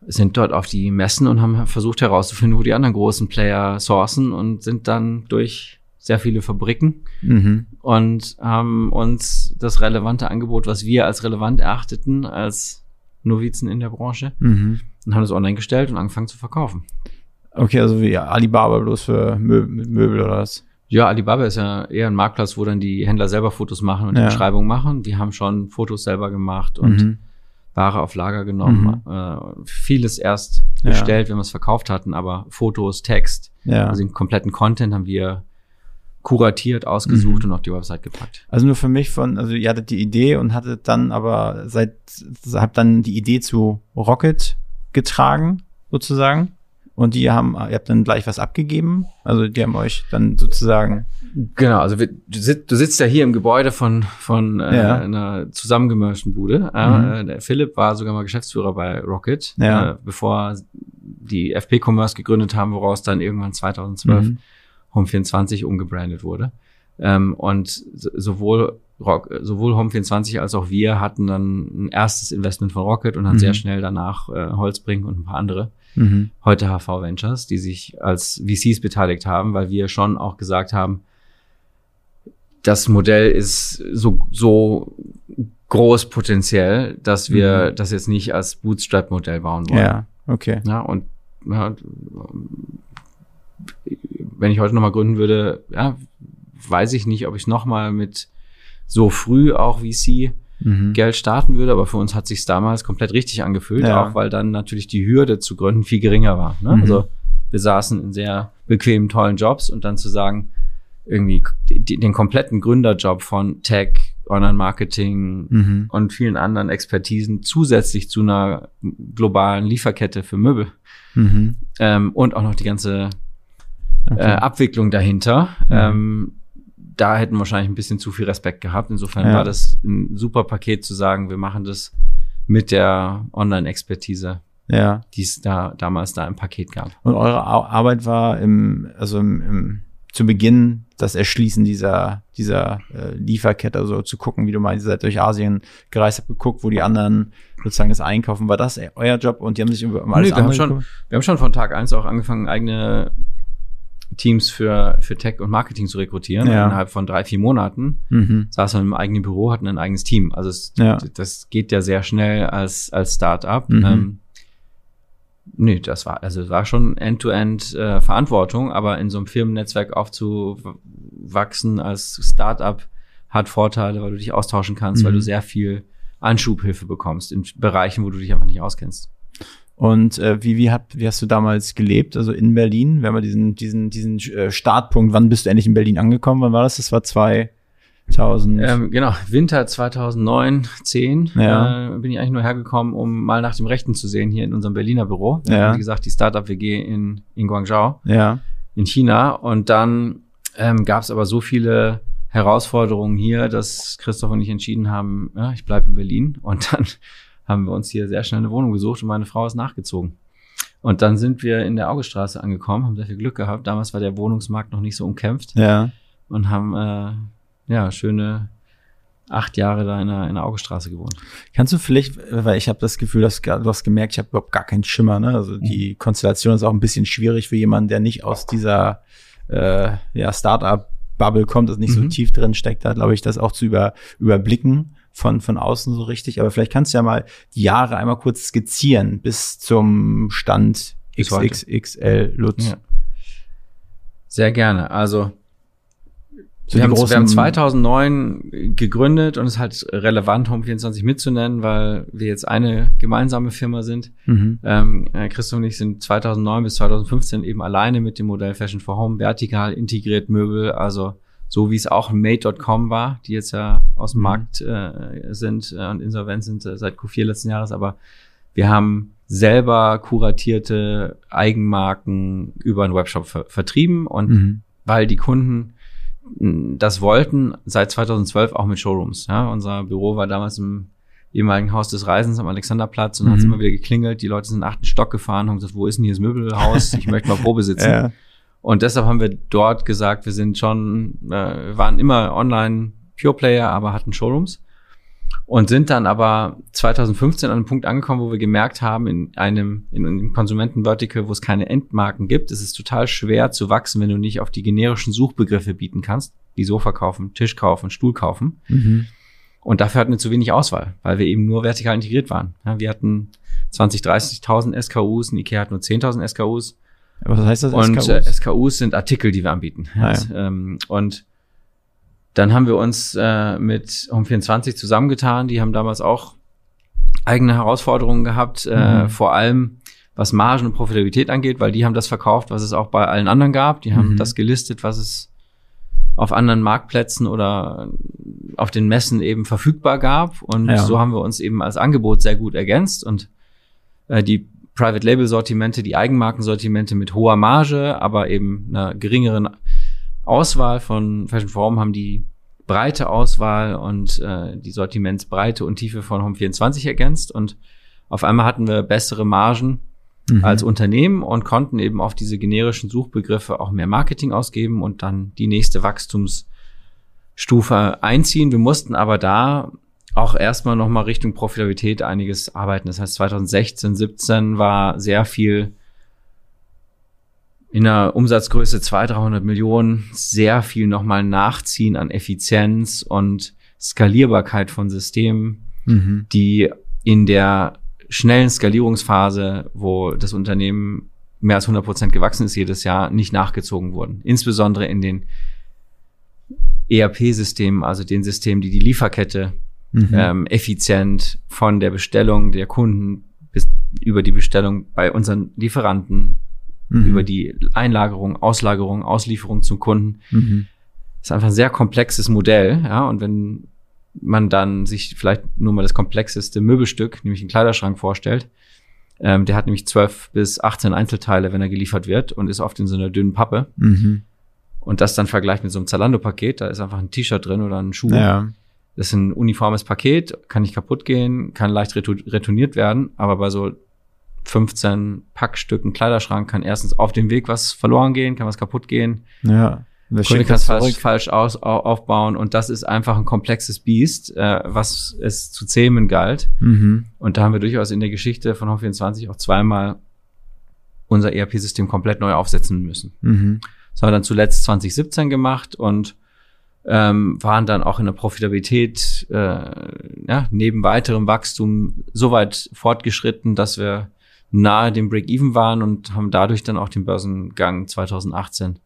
sind dort auf die Messen und haben versucht herauszufinden, wo die anderen großen Player sourcen und sind dann durch sehr viele Fabriken Mhm. und haben uns das relevante Angebot, was wir als relevant erachteten, als Novizen in der Branche, Mhm. und haben es online gestellt und angefangen zu verkaufen. Okay, also wie Alibaba bloß für Mö mit Möbel oder was? Ja, Alibaba ist ja eher ein Marktplatz, wo dann die Händler selber Fotos machen und Ja. die Beschreibung machen. Die haben schon Fotos selber gemacht und Mhm. Ware auf Lager genommen. Äh, vieles erst Ja. bestellt, wenn wir es verkauft hatten, aber Fotos, Text, Ja. also den kompletten Content haben wir kuratiert, ausgesucht Mhm. und auf die Website gepackt. Also nur für mich von, also ihr hattet die Idee und hattet dann aber seit, habt dann die Idee zu Rocket getragen, sozusagen. Und die haben, ihr habt dann gleich was abgegeben. Also die haben euch dann sozusagen. Genau, also wir, du, sitzt, du sitzt ja hier im Gebäude von, von äh, Ja. einer zusammengemischten Bude. Äh, Mhm. äh, der Philipp war sogar mal Geschäftsführer bei Rocket, Ja. äh, bevor die FP Commerce gegründet haben, woraus dann irgendwann 2012 Mhm. Home24 umgebrandet wurde. Ähm, und so- sowohl Rock, sowohl Home24 als auch wir hatten dann ein erstes Investment von Rocket und dann Mhm. sehr schnell danach äh, Holzbrink und ein paar andere Mhm. heute HV Ventures, die sich als VCs beteiligt haben, weil wir schon auch gesagt haben, das Modell ist so, so groß potenziell, dass wir das jetzt nicht als Bootstrap-Modell bauen wollen. Ja, okay. Ja, und ja, wenn ich heute nochmal gründen würde, ja, weiß ich nicht, ob ich nochmal mit so früh auch VC Mhm. Geld starten würde, aber für uns hat sich damals komplett richtig angefühlt, Ja. auch weil dann natürlich die Hürde zu gründen viel geringer war. Ne? Mhm. Also wir saßen in sehr bequemen, tollen Jobs und dann zu sagen, irgendwie den kompletten Gründerjob von Tech, Online-Marketing Mhm. und vielen anderen Expertisen zusätzlich zu einer globalen Lieferkette für Möbel Mhm. ähm, und auch noch die ganze Okay. äh, Abwicklung dahinter. Mhm. Ähm, da hätten wir wahrscheinlich ein bisschen zu viel Respekt gehabt. Insofern Ja. war das ein super Paket zu sagen, wir machen das mit der Online-Expertise, ja. die es da damals da im Paket gab. Und eure Ar- Arbeit war im, also im, im, zu Beginn das Erschließen dieser, dieser äh, Lieferkette, also zu gucken, wie du meinst, ihr seid durch Asien gereist, habt geguckt, wo die anderen sozusagen das einkaufen. War das euer Job und die haben sich über alles Nee, wir, haben schon, wir haben schon von Tag eins auch angefangen, eigene Teams für, für Tech und Marketing zu rekrutieren. Ja. Innerhalb von drei, vier Monaten Mhm. saßen wir im eigenen Büro, hatten ein eigenes Team. Also es, Ja. das geht ja sehr schnell als, als Start-up. Mhm. Ähm, nee, das war, also es war schon End-to-End äh, Verantwortung, aber in so einem Firmennetzwerk aufzuwachsen als Start-up hat Vorteile, weil du dich austauschen kannst, weil Mhm. du sehr viel Anschubhilfe bekommst in Bereichen, wo du dich einfach nicht auskennst. Und äh, wie, wie, hat, wie hast du damals gelebt? Also in Berlin, wenn wir diesen, diesen, diesen äh, Startpunkt, wann bist du endlich in Berlin angekommen? Wann war das? Das war 2000. Ähm, genau, Winter 2009, 10 Ja. äh, bin ich eigentlich nur hergekommen, um mal nach dem Rechten zu sehen hier in unserem Berliner Büro. Ja. haben, Wie gesagt, die Startup-WG in, in Guangzhou ja. in China. Und dann ähm, gab es aber so viele Herausforderungen hier, dass Christoph und ich entschieden haben, ja, ich bleibe in Berlin. Und dann haben wir uns hier sehr schnell eine Wohnung gesucht und meine Frau ist nachgezogen. Und dann sind wir in der Augestraße angekommen, haben sehr viel Glück gehabt. Damals war der Wohnungsmarkt noch nicht so umkämpft Ja. und haben äh, ja schöne acht Jahre da in der, in der Augestraße gewohnt. Kannst du vielleicht, weil ich habe das Gefühl, dass du hast gemerkt, ich habe überhaupt gar keinen Schimmer. Ne? Also die Konstellation ist auch ein bisschen schwierig für jemanden, der nicht aus dieser äh, ja, Startup-Bubble kommt, das nicht so Mhm. tief drin steckt, da glaube ich, das auch zu über, überblicken von, von außen so richtig. Aber vielleicht kannst du ja mal die Jahre einmal kurz skizzieren bis zum Stand Bis. XXXL Lutz. Ja. Sehr gerne. Also So wir, haben, wir haben 2009 gegründet und es ist halt relevant, Home24 mitzunennen, weil wir jetzt eine gemeinsame Firma sind. Mhm. Ähm, äh, Christoph und ich sind 2009 bis 2015 eben alleine mit dem Modell Fashion for Home vertikal integriert Möbel, also so wie es auch Made.com war, die jetzt ja aus dem Mhm. Markt äh, sind äh, und insolvent sind äh, seit Q4 letzten Jahres, aber wir haben selber kuratierte Eigenmarken über einen Webshop ver vertrieben und Mhm. weil die Kunden mh, das wollten, seit 2012 auch mit Showrooms. Ja? Unser Büro war damals im ehemaligen Haus des Reisens am Alexanderplatz und dann hat es Mhm. immer wieder geklingelt. Die Leute sind in den achten Stock gefahren und haben gesagt, wo ist denn hier das Möbelhaus? Ich möchte mal Probe sitzen. *laughs* Ja. Und deshalb haben wir dort gesagt, wir sind schon, äh, waren immer online Pure Player, aber hatten Showrooms. Und sind dann aber 2015 an einem Punkt angekommen, wo wir gemerkt haben, in einem, in einem Konsumentenvertical, wo es keine Endmarken gibt, ist es total schwer zu wachsen, wenn du nicht auf die generischen Suchbegriffe bieten kannst, wie Sofa kaufen, Tisch kaufen, Stuhl kaufen. Mhm. Und dafür hatten wir zu wenig Auswahl, weil wir eben nur vertikal integriert waren. Ja, wir hatten 20, 30.000 SKUs, ein Ikea hat nur 10.000 SKUs. Was heißt das? Und SKUs? Äh, SKUs sind Artikel, die wir anbieten. Ah, Ja, ähm, und dann haben wir uns äh, mit Home24 zusammengetan. Die haben damals auch eigene Herausforderungen gehabt, äh, Mhm. vor allem was Margen und Profitabilität angeht, weil die haben das verkauft, was es auch bei allen anderen gab. Die haben Mhm. das gelistet, was es auf anderen Marktplätzen oder auf den Messen eben verfügbar gab. Und Ja. so haben wir uns eben als Angebot sehr gut ergänzt und äh, die Private Label Sortimente, die Eigenmarkensortimente mit hoher Marge, aber eben einer geringeren Auswahl von Fashion Form haben die breite Auswahl und äh, die Sortimentsbreite und Tiefe von Home 24 ergänzt und auf einmal hatten wir bessere Margen Mhm. als Unternehmen und konnten eben auf diese generischen Suchbegriffe auch mehr Marketing ausgeben und dann die nächste Wachstumsstufe einziehen. Wir mussten aber da auch erstmal nochmal Richtung Profitabilität einiges arbeiten. Das heißt, 2016, 17 war sehr viel in einer Umsatzgröße 200, 300 Millionen sehr viel nochmal nachziehen an Effizienz und Skalierbarkeit von Systemen, Mhm. die in der schnellen Skalierungsphase, wo das Unternehmen mehr als 100 Prozent gewachsen ist jedes Jahr, nicht nachgezogen wurden. Insbesondere in den ERP-Systemen, also den Systemen, die die Lieferkette Mhm. ähm, effizient von der Bestellung der Kunden bis über die Bestellung bei unseren Lieferanten, Mhm. über die Einlagerung, Auslagerung, Auslieferung zum Kunden. Mhm. Das ist einfach ein sehr komplexes Modell, ja, und wenn man dann sich vielleicht nur mal das komplexeste Möbelstück, nämlich einen Kleiderschrank vorstellt, ähm, der hat nämlich 12 bis 18 Einzelteile, wenn er geliefert wird und ist oft in so einer dünnen Pappe. Mhm. Und das dann vergleicht mit so einem Zalando-Paket, da ist einfach ein T-Shirt drin oder ein Schuh. Ja. Das ist ein uniformes Paket, kann nicht kaputt gehen, kann leicht retourniert werden, aber bei so 15 Packstücken Kleiderschrank kann erstens auf dem Weg was verloren gehen, kann was kaputt gehen. Ja. Kunde kann das es falsch, falsch aus, au, aufbauen und das ist einfach ein komplexes Biest, äh, was es zu zähmen galt. Mhm. Und da haben wir durchaus in der Geschichte von Home24 auch zweimal unser ERP-System komplett neu aufsetzen müssen. Mhm. Das haben wir dann zuletzt 2017 gemacht und ähm, waren dann auch in der Profitabilität äh, ja, neben weiterem Wachstum so weit fortgeschritten, dass wir nahe dem Break-Even waren und haben dadurch dann auch den Börsengang 2018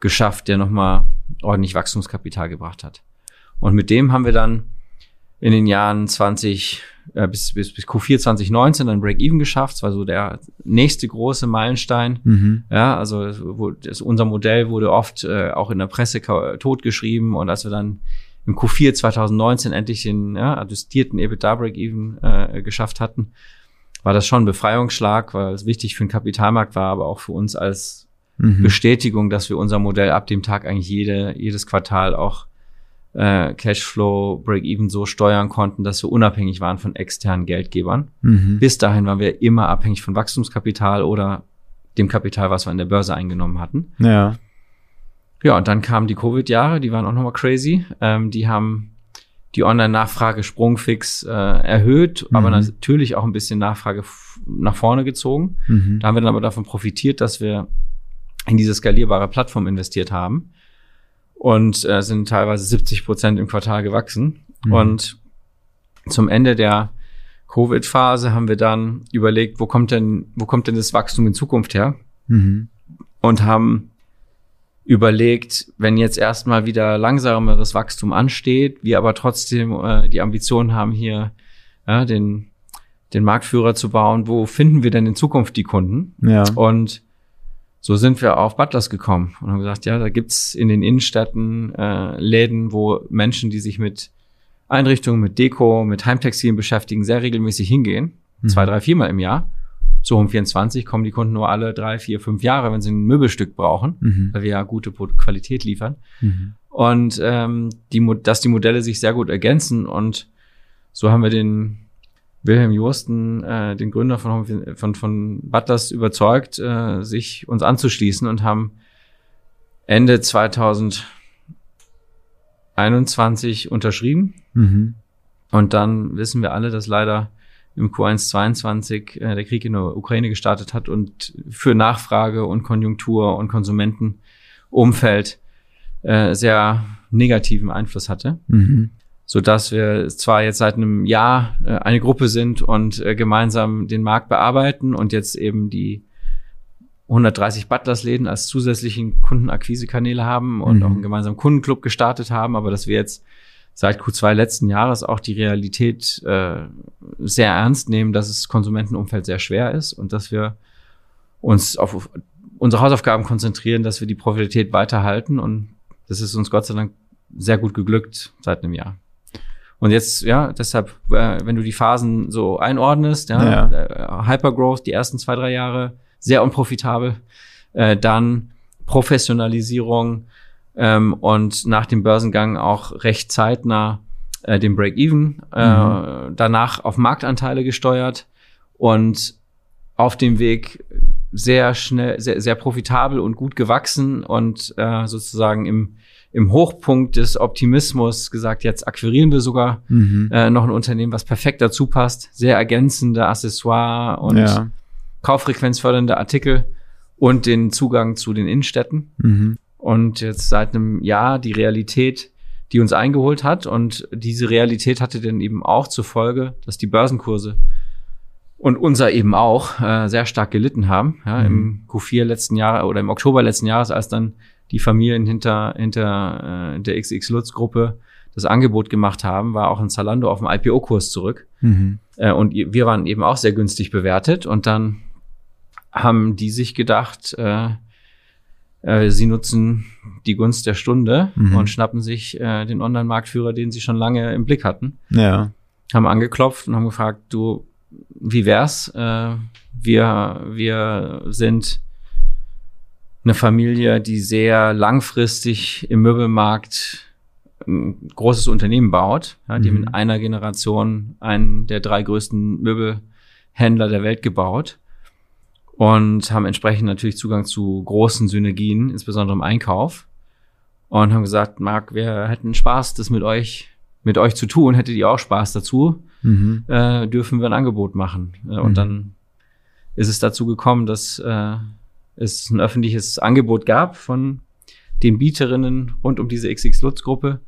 geschafft, der nochmal ordentlich Wachstumskapital gebracht hat. Und mit dem haben wir dann in den Jahren 20 äh, bis, bis, bis Q4 2019 dann Break-Even geschafft. Das war so der nächste große Meilenstein. Mhm. Ja, also wo- das, unser Modell wurde oft äh, auch in der Presse totgeschrieben und als wir dann im Q4 2019 endlich den ja, adjustierten EBITDA Break-Even äh, geschafft hatten, war das schon ein Befreiungsschlag, weil es wichtig für den Kapitalmarkt war, aber auch für uns als Mhm. Bestätigung, dass wir unser Modell ab dem Tag eigentlich jede, jedes Quartal auch äh, Cashflow Break-Even so steuern konnten, dass wir unabhängig waren von externen Geldgebern. Mhm. Bis dahin waren wir immer abhängig von Wachstumskapital oder dem Kapital, was wir in der Börse eingenommen hatten. Ja. Ja, und dann kamen die Covid-Jahre, die waren auch nochmal crazy. Ähm, die haben die Online-Nachfrage sprungfix äh, erhöht, aber Mhm. natürlich auch ein bisschen Nachfrage nach vorne gezogen. Mhm. Da haben wir dann aber davon profitiert, dass wir in diese skalierbare Plattform investiert haben und äh, sind teilweise 70 Prozent im Quartal gewachsen. Mhm. Und zum Ende der Covid-Phase haben wir dann überlegt, wo kommt denn, wo kommt denn das Wachstum in Zukunft her? Mhm. Und haben überlegt, wenn jetzt erstmal wieder langsameres Wachstum ansteht, wir aber trotzdem äh, die Ambition haben, hier ja, den, den Marktführer zu bauen, wo finden wir denn in Zukunft die Kunden? Ja. Und so sind wir auf Butlers gekommen und haben gesagt, ja, da gibt's in den Innenstädten äh, Läden, wo Menschen, die sich mit Einrichtungen, mit Deko, mit Heimtextilien beschäftigen, sehr regelmäßig hingehen. Mhm. Zwei, drei, viermal im Jahr. So um 24 kommen die Kunden nur alle drei, vier, fünf Jahre, wenn sie ein Möbelstück brauchen, Mhm. weil wir ja gute Qualität liefern. Mhm. Und ähm, die, dass die Modelle sich sehr gut ergänzen. Und so haben wir den Wilhelm Josten, äh, den Gründer von, von, von Butlers, überzeugt, äh, sich uns anzuschließen und haben Ende 2021 unterschrieben. Mhm. Und dann wissen wir alle, dass leider im Q1 22 äh, der Krieg in der Ukraine gestartet hat und für Nachfrage und Konjunktur und Konsumentenumfeld äh, sehr negativen Einfluss hatte, Mhm. So dass wir zwar jetzt seit einem Jahr äh, eine Gruppe sind und äh, gemeinsam den Markt bearbeiten und jetzt eben die 130 Butlers-Läden als zusätzlichen Kundenakquisekanäle haben und Mhm. auch einen gemeinsamen Kundenclub gestartet haben, aber dass wir jetzt seit Q2 letzten Jahres auch die Realität äh, sehr ernst nehmen, dass es Konsumentenumfeld sehr schwer ist und dass wir uns auf unsere Hausaufgaben konzentrieren, dass wir die Profitabilität weiterhalten und das ist uns Gott sei Dank sehr gut geglückt seit einem Jahr. Und jetzt, ja, deshalb, äh, wenn du die Phasen so einordnest, ja, Ja. Äh, Hypergrowth, die ersten zwei, drei Jahre, sehr unprofitabel, äh, dann Professionalisierung ähm, und nach dem Börsengang auch recht zeitnah äh, den Break-Even, äh, danach auf Marktanteile gesteuert und auf dem Weg sehr schnell, sehr, sehr profitabel und gut gewachsen und äh, sozusagen im, im Hochpunkt des Optimismus gesagt, jetzt akquirieren wir sogar Mhm. äh, noch ein Unternehmen, was perfekt dazu passt, sehr ergänzende Accessoire und ja. kauffrequenzfördernde Artikel und den Zugang zu den Innenstädten. Mhm. Und jetzt seit einem Jahr die Realität, die uns eingeholt hat. Und diese Realität hatte dann eben auch zur Folge, dass die Börsenkurse und unser eben auch äh, sehr stark gelitten haben. Ja, Im Q4 letzten Jahres oder im Oktober letzten Jahres, als dann die Familien hinter, hinter äh, der XX Lutz Gruppe das Angebot gemacht haben, war auch ein Zalando auf dem IPO-Kurs zurück. Mhm. Äh, und wir waren eben auch sehr günstig bewertet. Und dann haben die sich gedacht, äh, äh, sie nutzen die Gunst der Stunde Mhm. und schnappen sich äh, den Online-Marktführer, den sie schon lange im Blick hatten. Ja. Haben angeklopft und haben gefragt, du, wie wär's? Äh, wir, wir sind eine Familie, die sehr langfristig im Möbelmarkt ein großes Unternehmen baut. Ja, die Mhm. in einer Generation einen der drei größten Möbelhändler der Welt gebaut und haben entsprechend natürlich Zugang zu großen Synergien, insbesondere im Einkauf. Und haben gesagt, Marc, wir hätten Spaß, das mit euch, mit euch zu tun. Hättet ihr auch Spaß dazu? Mhm. Äh, dürfen wir ein Angebot machen? Äh, und Mhm. dann ist es dazu gekommen, dass äh, es ein öffentliches Angebot gab von den Bieterinnen rund um diese XX Lutz Gruppe,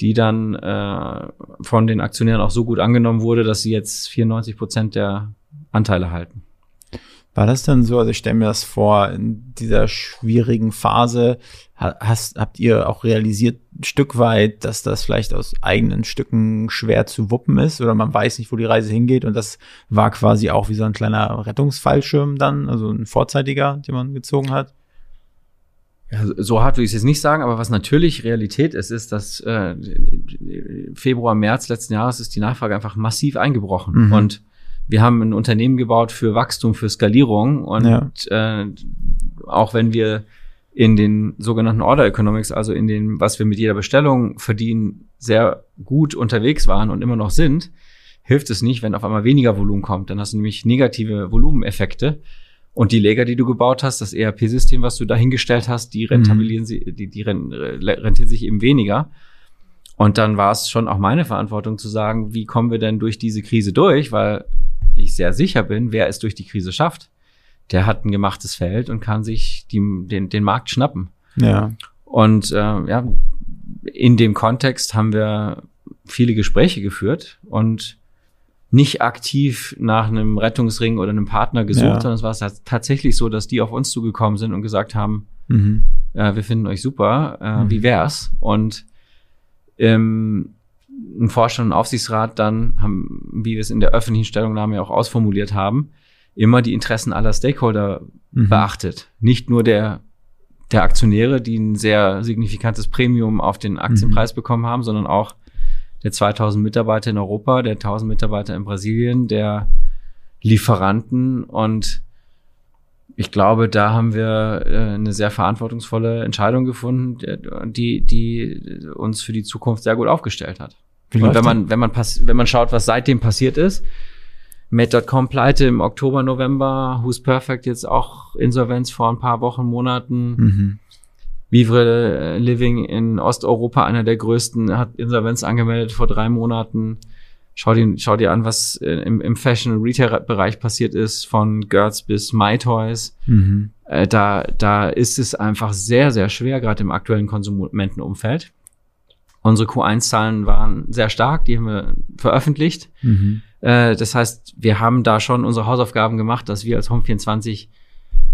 die dann äh, von den Aktionären auch so gut angenommen wurde, dass sie jetzt 94 Prozent der Anteile halten. War das dann so, also ich stelle mir das vor, in dieser schwierigen Phase, ha- hast, habt ihr auch realisiert, ein Stück weit, dass das vielleicht aus eigenen Stücken schwer zu wuppen ist oder man weiß nicht, wo die Reise hingeht und das war quasi auch wie so ein kleiner Rettungsfallschirm dann, also ein vorzeitiger, den man gezogen hat? Ja, so hart würde ich es jetzt nicht sagen, aber was natürlich Realität ist, ist, dass äh, Februar, März letzten Jahres ist die Nachfrage einfach massiv eingebrochen. Mhm. Und wir haben ein Unternehmen gebaut für Wachstum, für Skalierung. Und äh, auch wenn wir in den sogenannten Order Economics, also in dem, was wir mit jeder Bestellung verdienen, sehr gut unterwegs waren und immer noch sind, hilft es nicht, wenn auf einmal weniger Volumen kommt. Dann hast du nämlich negative Volumeneffekte. Und die Lager, die du gebaut hast, das ERP-System, was du dahingestellt hast, die rentabilieren sie, die, die ren- rentieren sich eben weniger. Und dann war es schon auch meine Verantwortung zu sagen, wie kommen wir denn durch diese Krise durch, weil ich sehr sicher bin, wer es durch die Krise schafft, der hat ein gemachtes Feld und kann sich die, den, den Markt schnappen. Ja. Und äh, ja, in dem Kontext haben wir viele Gespräche geführt und nicht aktiv nach einem Rettungsring oder einem Partner gesucht, Ja. sondern es war tats- tatsächlich so, dass die auf uns zugekommen sind und gesagt haben, Mhm. äh, wir finden euch super, äh, Mhm. wie wär's? Und ähm, ein Vorstand und Aufsichtsrat dann haben, wie wir es in der öffentlichen Stellungnahme ja auch ausformuliert haben, immer die Interessen aller Stakeholder Mhm. beachtet. Nicht nur der, der Aktionäre, die ein sehr signifikantes Premium auf den Aktienpreis bekommen haben, sondern auch der 2000 Mitarbeiter in Europa, der 1000 Mitarbeiter in Brasilien, der Lieferanten und ich glaube, da haben wir äh, eine sehr verantwortungsvolle Entscheidung gefunden, die, die uns für die Zukunft sehr gut aufgestellt hat. Wie Und wenn man, wenn man pass wenn man schaut, was seitdem passiert ist, Made.com pleite im Oktober, November, Who's Perfect jetzt auch Insolvenz vor ein paar Wochen, Monaten. Mhm. Vivre Living in Osteuropa, einer der größten, hat Insolvenz angemeldet vor drei Monaten. Schau dir, schau dir an, was äh, im, im Fashion- und Retail-Bereich passiert ist, von Gertz bis MyToys. Mhm. Äh, da, da ist es einfach sehr, sehr schwer, gerade im aktuellen Konsumentenumfeld. Unsere Q1-Zahlen waren sehr stark, die haben wir veröffentlicht. Mhm. Äh, das heißt, wir haben da schon unsere Hausaufgaben gemacht, dass wir als Home24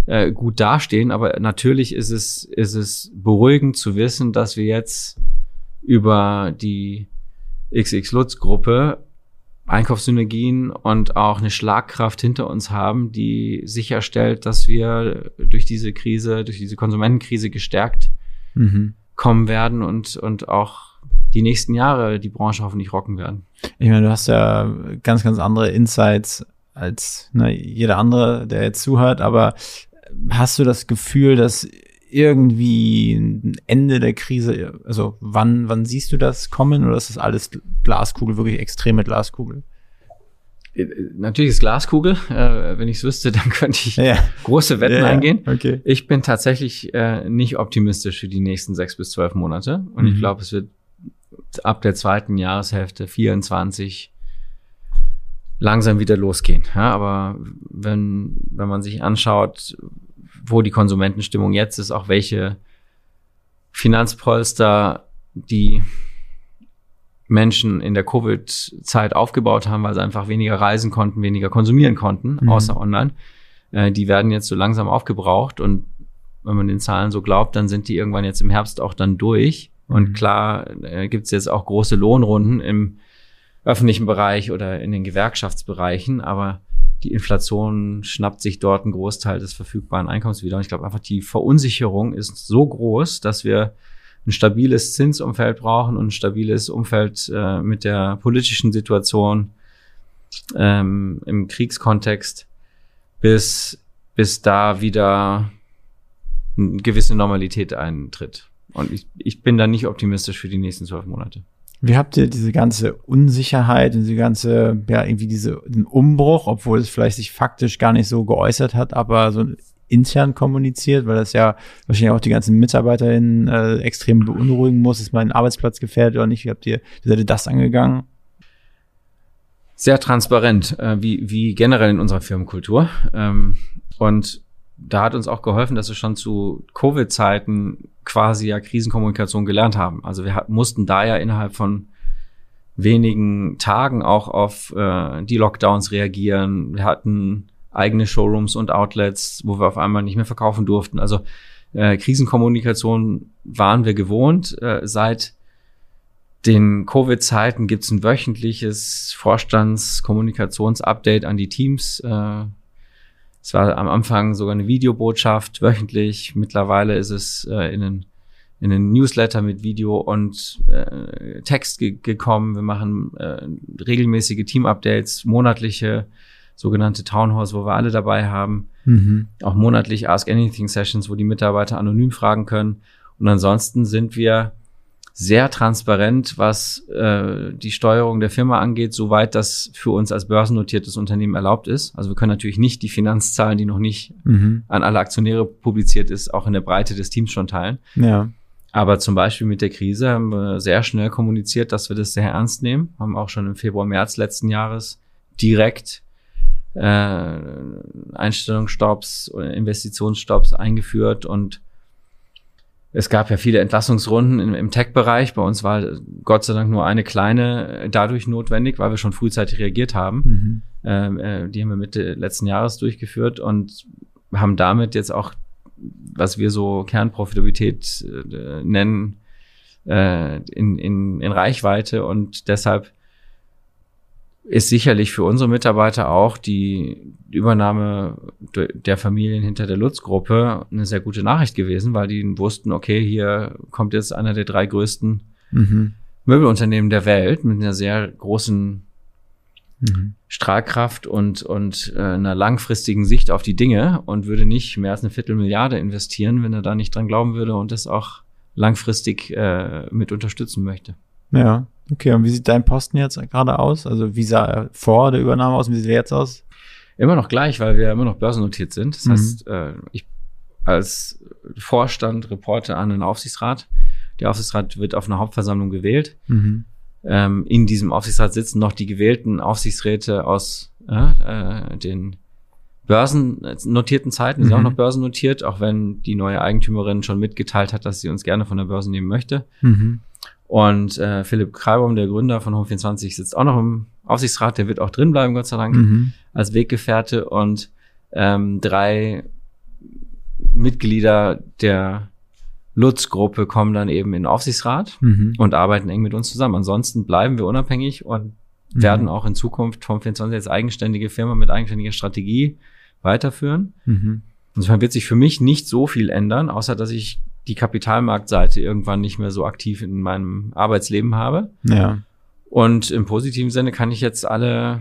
äh, gut dastehen. Aber natürlich ist es, ist es beruhigend zu wissen, dass wir jetzt über die XX Lutz Gruppe Einkaufssynergien und auch eine Schlagkraft hinter uns haben, die sicherstellt, dass wir durch diese Krise, durch diese Konsumentenkrise gestärkt Mhm. kommen werden und, und auch die nächsten Jahre die Branche hoffentlich rocken werden. Ich meine, du hast ja ganz, ganz andere Insights als ne, jeder andere, der jetzt zuhört, aber hast du das Gefühl, dass irgendwie ein Ende der Krise, also wann, wann siehst du das kommen oder ist das alles Glaskugel, wirklich extreme Glaskugel? Natürlich ist Glaskugel. Äh, wenn ich es wüsste, *laughs* dann könnte ich Ja. große Wetten Ja, ja. eingehen. Okay. Ich bin tatsächlich äh, nicht optimistisch für die nächsten sechs bis zwölf Monate. Und Mhm. ich glaube, es wird ab der zweiten Jahreshälfte 24 langsam wieder losgehen. Ja, aber wenn, wenn man sich anschaut, wo die Konsumentenstimmung jetzt ist, auch welche Finanzpolster die Menschen in der Covid-Zeit aufgebaut haben, weil sie einfach weniger reisen konnten, weniger konsumieren konnten, Mhm. außer online, äh, die werden jetzt so langsam aufgebraucht und wenn man den Zahlen so glaubt, dann sind die irgendwann jetzt im Herbst auch dann durch. Und Mhm. klar äh, gibt es jetzt auch große Lohnrunden im öffentlichen Bereich oder in den Gewerkschaftsbereichen, aber die Inflation schnappt sich dort einen Großteil des verfügbaren Einkommens wieder. Und ich glaube einfach, die Verunsicherung ist so groß, dass wir ein stabiles Zinsumfeld brauchen und ein stabiles Umfeld äh, mit der politischen Situation ähm, im Kriegskontext, bis, bis da wieder eine gewisse Normalität eintritt. Und ich, ich bin da nicht optimistisch für die nächsten zwölf Monate. Wie habt ihr diese ganze Unsicherheit und diese ganze, ja, irgendwie diese, den Umbruch, obwohl es vielleicht sich faktisch gar nicht so geäußert hat, aber so intern kommuniziert, weil das ja wahrscheinlich auch die ganzen MitarbeiterInnen äh, extrem beunruhigen muss, ist mein Arbeitsplatz gefährdet oder nicht? Wie habt ihr, wie seid ihr das angegangen? sehr transparent, äh, wie, wie generell in unserer Firmenkultur. Ähm, und da hat uns auch geholfen, dass wir schon zu Covid-Zeiten quasi ja Krisenkommunikation gelernt haben. Also wir mussten da ja innerhalb von wenigen Tagen auch auf äh, die Lockdowns reagieren. Wir hatten eigene Showrooms und Outlets, wo wir auf einmal nicht mehr verkaufen durften. Also äh, Krisenkommunikation waren wir gewohnt. Äh, seit den Covid-Zeiten gibt es ein wöchentliches Vorstandskommunikationsupdate an die Teams. Äh, es war am Anfang sogar eine Videobotschaft wöchentlich. Mittlerweile ist es äh, in einen in einen Newsletter mit Video und äh, Text ge gekommen. Wir machen äh, regelmäßige Team-Updates, monatliche sogenannte Townhalls, wo wir alle dabei haben. Mhm. Auch monatlich Ask Anything Sessions, wo die Mitarbeiter anonym fragen können. Und ansonsten sind wir sehr transparent, was äh, die Steuerung der Firma angeht, soweit das für uns als börsennotiertes Unternehmen erlaubt ist. Also wir können natürlich nicht die Finanzzahlen, die noch nicht Mhm. an alle Aktionäre publiziert ist, auch in der Breite des Teams schon teilen. Ja. Aber zum Beispiel mit der Krise haben wir sehr schnell kommuniziert, dass wir das sehr ernst nehmen. Haben auch schon im Februar, März letzten Jahres direkt äh, Einstellungsstopps oder Investitionsstopps eingeführt und es gab ja viele Entlassungsrunden im, im Tech-Bereich. Bei uns war Gott sei Dank nur eine kleine dadurch notwendig, weil wir schon frühzeitig reagiert haben. Mhm. Ähm, äh, die haben wir Mitte letzten Jahres durchgeführt und haben damit jetzt auch, was wir so Kernprofitabilität äh, nennen, äh, in, in, in Reichweite und deshalb ist sicherlich für unsere Mitarbeiter auch die Übernahme de- der Familien hinter der Lutz-Gruppe eine sehr gute Nachricht gewesen, weil die wussten, okay, hier kommt jetzt einer der drei größten Mhm. Möbelunternehmen der Welt mit einer sehr großen Mhm. Strahlkraft und, und äh, einer langfristigen Sicht auf die Dinge und würde nicht mehr als eine Viertelmilliarde investieren, wenn er da nicht dran glauben würde und das auch langfristig äh, mit unterstützen möchte. Ja. Okay, und wie sieht dein Posten jetzt gerade aus? Also wie sah er vor der Übernahme aus und wie sieht er jetzt aus? Immer noch gleich, weil wir immer noch börsennotiert sind. Das Mhm. heißt, äh, ich als Vorstand reporte an den Aufsichtsrat. Der Aufsichtsrat wird auf einer Hauptversammlung gewählt. Mhm. Ähm, in diesem Aufsichtsrat sitzen noch die gewählten Aufsichtsräte aus äh, äh, den börsennotierten Zeiten. Die sind Mhm. auch noch börsennotiert, auch wenn die neue Eigentümerin schon mitgeteilt hat, dass sie uns gerne von der Börse nehmen möchte. Mhm. Und äh, Philipp Kreibaum, der Gründer von Home24, sitzt auch noch im Aufsichtsrat. Der wird auch drin bleiben, Gott sei Dank, Mhm. als Weggefährte. Und ähm, drei Mitglieder der Lutz-Gruppe kommen dann eben in den Aufsichtsrat Mhm. und arbeiten eng mit uns zusammen. Ansonsten bleiben wir unabhängig und Mhm. werden auch in Zukunft Home 24 als eigenständige Firma mit eigenständiger Strategie weiterführen. Mhm. Insofern wird sich für mich nicht so viel ändern, außer dass ich die Kapitalmarktseite irgendwann nicht mehr so aktiv in meinem Arbeitsleben habe. Ja. Und im positiven Sinne kann ich jetzt alle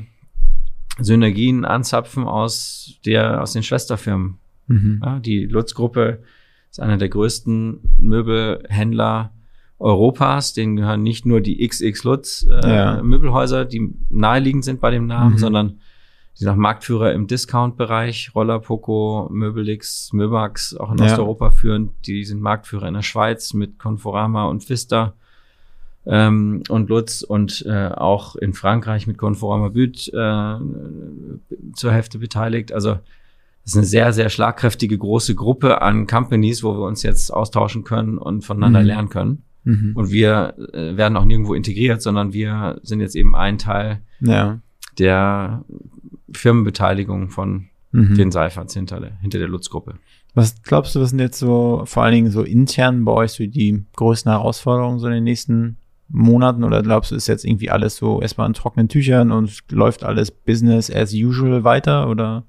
Synergien anzapfen aus der, aus den Schwesterfirmen. Mhm. Ja, die Lutz-Gruppe ist einer der größten Möbelhändler Europas. Denen gehören nicht nur die XX Lutz äh, Ja. Möbelhäuser, die naheliegend sind bei dem Namen, Mhm. sondern sind auch Marktführer im Discount-Bereich. Roller Poco, Möbelix, Möbax, auch in Ja. Osteuropa führend. Die sind Marktführer in der Schweiz mit Conforama und Vista ähm, und Lutz und äh, auch in Frankreich mit Conforama Büt äh, zur Hälfte beteiligt. Also das ist eine sehr, sehr schlagkräftige große Gruppe an Companies, wo wir uns jetzt austauschen können und voneinander Mhm. lernen können. Mhm. Und wir äh, werden auch nirgendwo integriert, sondern wir sind jetzt eben ein Teil Ja. der Firmenbeteiligung von Mhm. den Seiferts hinter der, hinter der Lutz-Gruppe. Was glaubst du, was sind jetzt so vor allen Dingen so intern bei euch so die größten Herausforderungen so in den nächsten Monaten? Oder glaubst du, ist jetzt irgendwie alles so erstmal in trockenen Tüchern und läuft alles Business as usual weiter? Oder?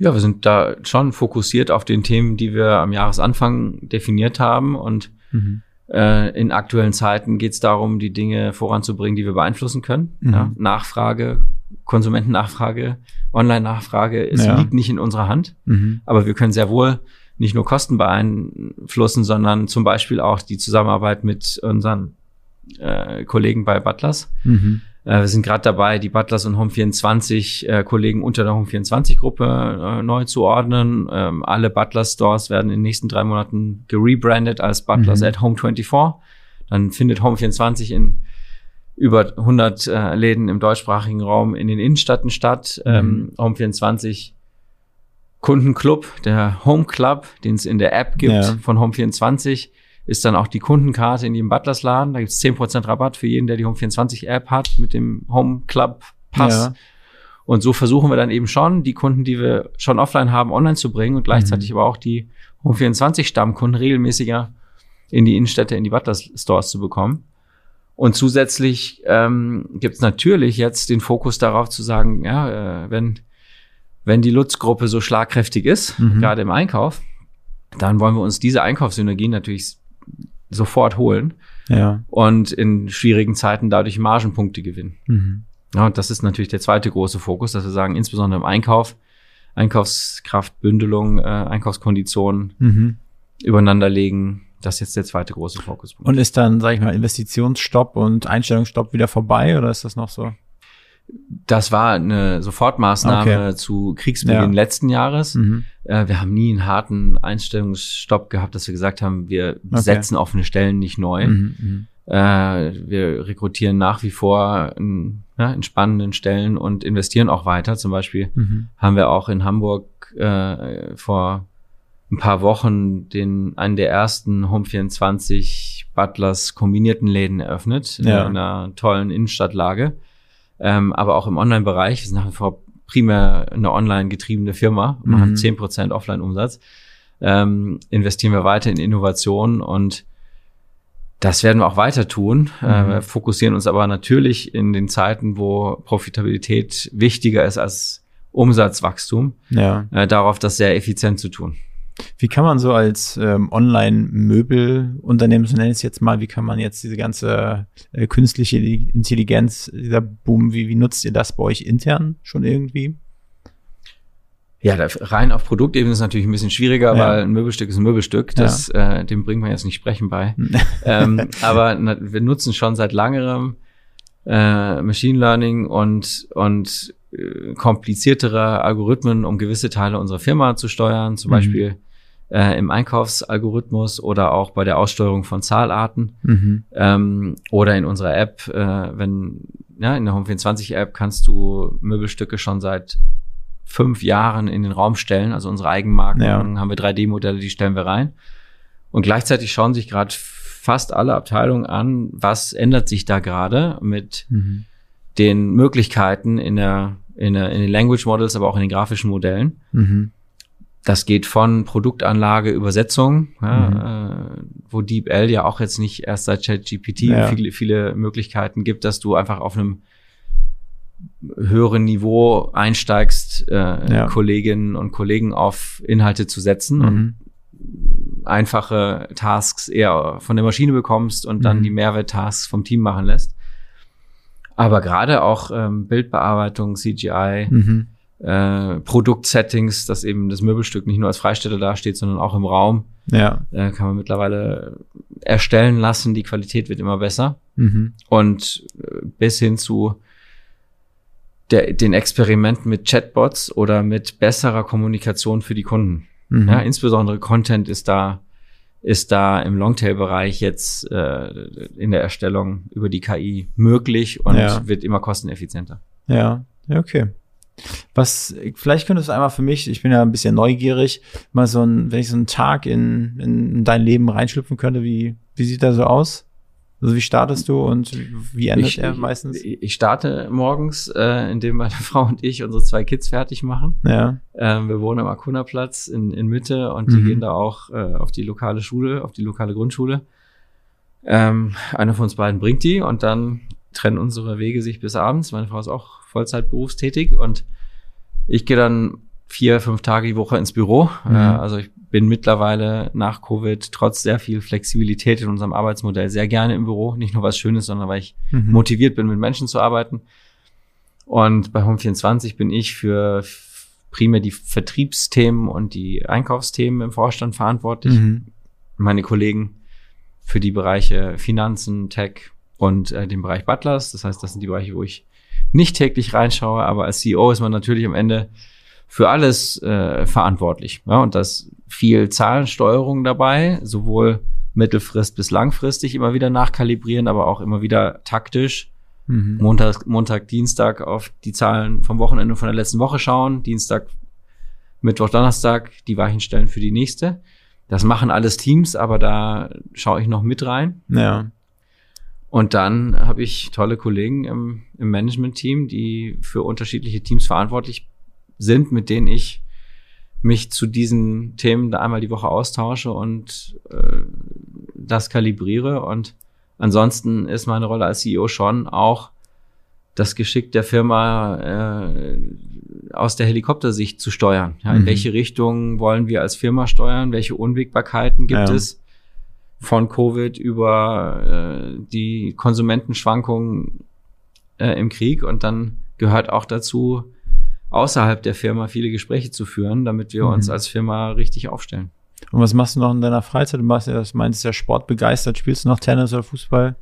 Ja, wir sind da schon fokussiert auf den Themen, die wir am Jahresanfang definiert haben. Und Mhm. äh, in aktuellen Zeiten geht es darum, die Dinge voranzubringen, die wir beeinflussen können. Mhm. Ja, Nachfrage, Konsumentennachfrage, Online-Nachfrage, es Ja. liegt nicht in unserer Hand. Mhm. Aber wir können sehr wohl nicht nur Kosten beeinflussen, sondern zum Beispiel auch die Zusammenarbeit mit unseren äh, Kollegen bei Butlers. Mhm. Äh, wir sind gerade dabei, die Butlers und Home24 äh, Kollegen unter der Home24-Gruppe äh, neu zu ordnen. Ähm, alle Butlers-Stores werden in den nächsten drei Monaten gerebrandet als Butlers Mhm. at Home24. Dann findet Home24 in über 100 äh, Läden im deutschsprachigen Raum in den Innenstädten statt. Mhm. Ähm, Home24 Kundenclub, der Home Club, den es in der App gibt Ja. von Home24, ist dann auch die Kundenkarte in jedem Butlers-Laden. Da gibt es 10% Rabatt für jeden, der die Home24-App hat mit dem Home Club Pass. Ja. Und so versuchen wir dann eben schon, die Kunden, die wir schon offline haben, online zu bringen und gleichzeitig aber auch die Home24-Stammkunden regelmäßiger in die Innenstädte, in die Butlers-Stores zu bekommen. Und zusätzlich ähm, gibt es natürlich jetzt den Fokus darauf zu sagen, ja, äh, wenn, wenn die Lutz-Gruppe so schlagkräftig ist, Mhm. gerade im Einkauf, dann wollen wir uns diese Einkaufssynergien natürlich sofort holen Ja. und in schwierigen Zeiten dadurch Margenpunkte gewinnen. Mhm. Ja, und das ist natürlich der zweite große Fokus, dass wir sagen, insbesondere im Einkauf, Einkaufskraftbündelung, äh, Einkaufskonditionen Mhm. übereinander legen. Das ist jetzt der zweite große Fokuspunkt. Und ist dann, sag ich mal, Investitionsstopp und Einstellungsstopp wieder vorbei oder ist das noch so? das war eine Sofortmaßnahme Okay. zu Kriegsbeginn Ja. letzten Jahres. Mhm. Äh, wir haben nie einen harten Einstellungsstopp gehabt, dass wir gesagt haben, wir besetzen offene Stellen nicht neu. Mhm. Mhm. Äh, wir rekrutieren nach wie vor in, ja, in spannenden Stellen und investieren auch weiter. Zum Beispiel Mhm. haben wir auch in Hamburg äh, vor ein paar Wochen den einen der ersten Home 24 Butlers kombinierten Läden eröffnet Ja. in einer tollen Innenstadtlage. Ähm, aber auch im Online-Bereich, wir sind nach wie vor primär eine online getriebene Firma, Mhm. machen 10% Offline-Umsatz, ähm, investieren wir weiter in Innovation und das werden wir auch weiter tun. Mhm. Äh, wir fokussieren uns aber natürlich in den Zeiten, wo Profitabilität wichtiger ist als Umsatzwachstum, Ja. äh, darauf das sehr effizient zu tun. Wie kann man so als ähm, Online-Möbelunternehmen, so nenne ich es jetzt mal, wie kann man jetzt diese ganze äh, künstliche Intelligenz, dieser Boom, wie, wie nutzt ihr das bei euch intern schon irgendwie? Ja, rein auf Produktebene ist natürlich ein bisschen schwieriger, Ja. weil ein Möbelstück ist ein Möbelstück. Das, äh, dem bringt man jetzt nicht sprechen bei. *laughs* ähm, *laughs* aber na, wir nutzen schon seit langerem äh, Machine Learning und, und äh, kompliziertere Algorithmen, um gewisse Teile unserer Firma zu steuern, zum Mhm. Beispiel äh, im Einkaufsalgorithmus oder auch bei der Aussteuerung von Zahlarten Mhm. ähm, oder in unserer App, äh, wenn ja, in der Home24 App kannst du Möbelstücke schon seit fünf Jahren in den Raum stellen, also unsere Eigenmarken, Ja. haben wir 3D-Modelle, die stellen wir rein. Und gleichzeitig schauen sich gerade fast alle Abteilungen an, was ändert sich da gerade mit Mhm. den Möglichkeiten in der, in der, in den Language Models, aber auch in den grafischen Modellen. Mhm. Das geht von Produktanlage, Übersetzung, ja, äh, wo DeepL ja auch jetzt nicht erst seit ChatGPT Ja. viele, viele Möglichkeiten gibt, dass du einfach auf einem höheren Niveau einsteigst, äh, Ja. Kolleginnen und Kollegen auf Inhalte zu setzen. Und Mhm. einfache Tasks eher von der Maschine bekommst und dann Mhm. die Mehrwerttasks vom Team machen lässt. Aber gerade auch ähm, Bildbearbeitung, CGI, Mhm. Äh, Produktsettings, dass eben das Möbelstück nicht nur als Freistelle dasteht, sondern auch im Raum, Ja. äh, kann man mittlerweile erstellen lassen. Die Qualität wird immer besser. Mhm. Und äh, bis hin zu der, den Experimenten mit Chatbots oder mit besserer Kommunikation für die Kunden. Mhm. Ja, insbesondere Content ist da, ist da im Longtail-Bereich jetzt äh, in der Erstellung über die KI möglich und Ja. wird immer kosteneffizienter. Ja, ja, okay. Was, vielleicht könntest du einmal für mich, ich bin ja ein bisschen neugierig, mal so ein, wenn ich so einen Tag in, in dein Leben reinschlüpfen könnte, wie, wie sieht der so aus? Also wie startest du und wie endet ich, er meistens? Ich, ich starte morgens, äh, indem meine *laughs* Frau und ich unsere zwei Kids fertig machen. ja. Ähm, wir wohnen am Akuna-Platz in, in Mitte und die Mhm. gehen da auch äh, auf die lokale Schule, auf die lokale Grundschule. Ähm, einer von uns beiden bringt die und dann trennen unsere Wege sich bis abends. Meine Frau ist auch Vollzeit berufstätig und ich gehe dann vier, fünf Tage die Woche ins Büro. Mhm. Also ich bin mittlerweile nach Covid trotz sehr viel Flexibilität in unserem Arbeitsmodell sehr gerne im Büro. Nicht nur was Schönes, sondern weil ich Mhm. motiviert bin, mit Menschen zu arbeiten. Und bei Home24 bin ich für primär die Vertriebsthemen und die Einkaufsthemen im Vorstand verantwortlich. Mhm. Meine Kollegen für die Bereiche Finanzen, Tech und äh, den Bereich Butlers. Das heißt, das sind die Bereiche, wo ich nicht täglich reinschaue, aber als CEO ist man natürlich am Ende für alles äh, verantwortlich. Ja, und da ist viel Zahlensteuerung dabei, sowohl mittelfrist bis langfristig immer wieder nachkalibrieren, aber auch immer wieder taktisch Mhm. Montag, Montag, Dienstag auf die Zahlen vom Wochenende von der letzten Woche schauen, Dienstag, Mittwoch, Donnerstag die Weichen stellen für die nächste. Das machen alles Teams, aber da schaue ich noch mit rein. Ja. Und dann habe ich tolle Kollegen im, im Management-Team, die für unterschiedliche Teams verantwortlich sind, mit denen ich mich zu diesen Themen da einmal die Woche austausche und äh, das kalibriere. Und ansonsten ist meine Rolle als CEO schon auch das Geschick der Firma äh, aus der Helikoptersicht zu steuern. Ja, in Mhm. welche Richtung wollen wir als Firma steuern? Welche Unwägbarkeiten gibt Ja. es? Von Covid über äh, die Konsumentenschwankungen äh, im Krieg und dann gehört auch dazu, außerhalb der Firma viele Gespräche zu führen, damit wir Mhm. uns als Firma richtig aufstellen. Und was machst du noch in deiner Freizeit? Du machst ja, das meinst ja sportbegeistert. Spielst du noch Tennis oder Fußball?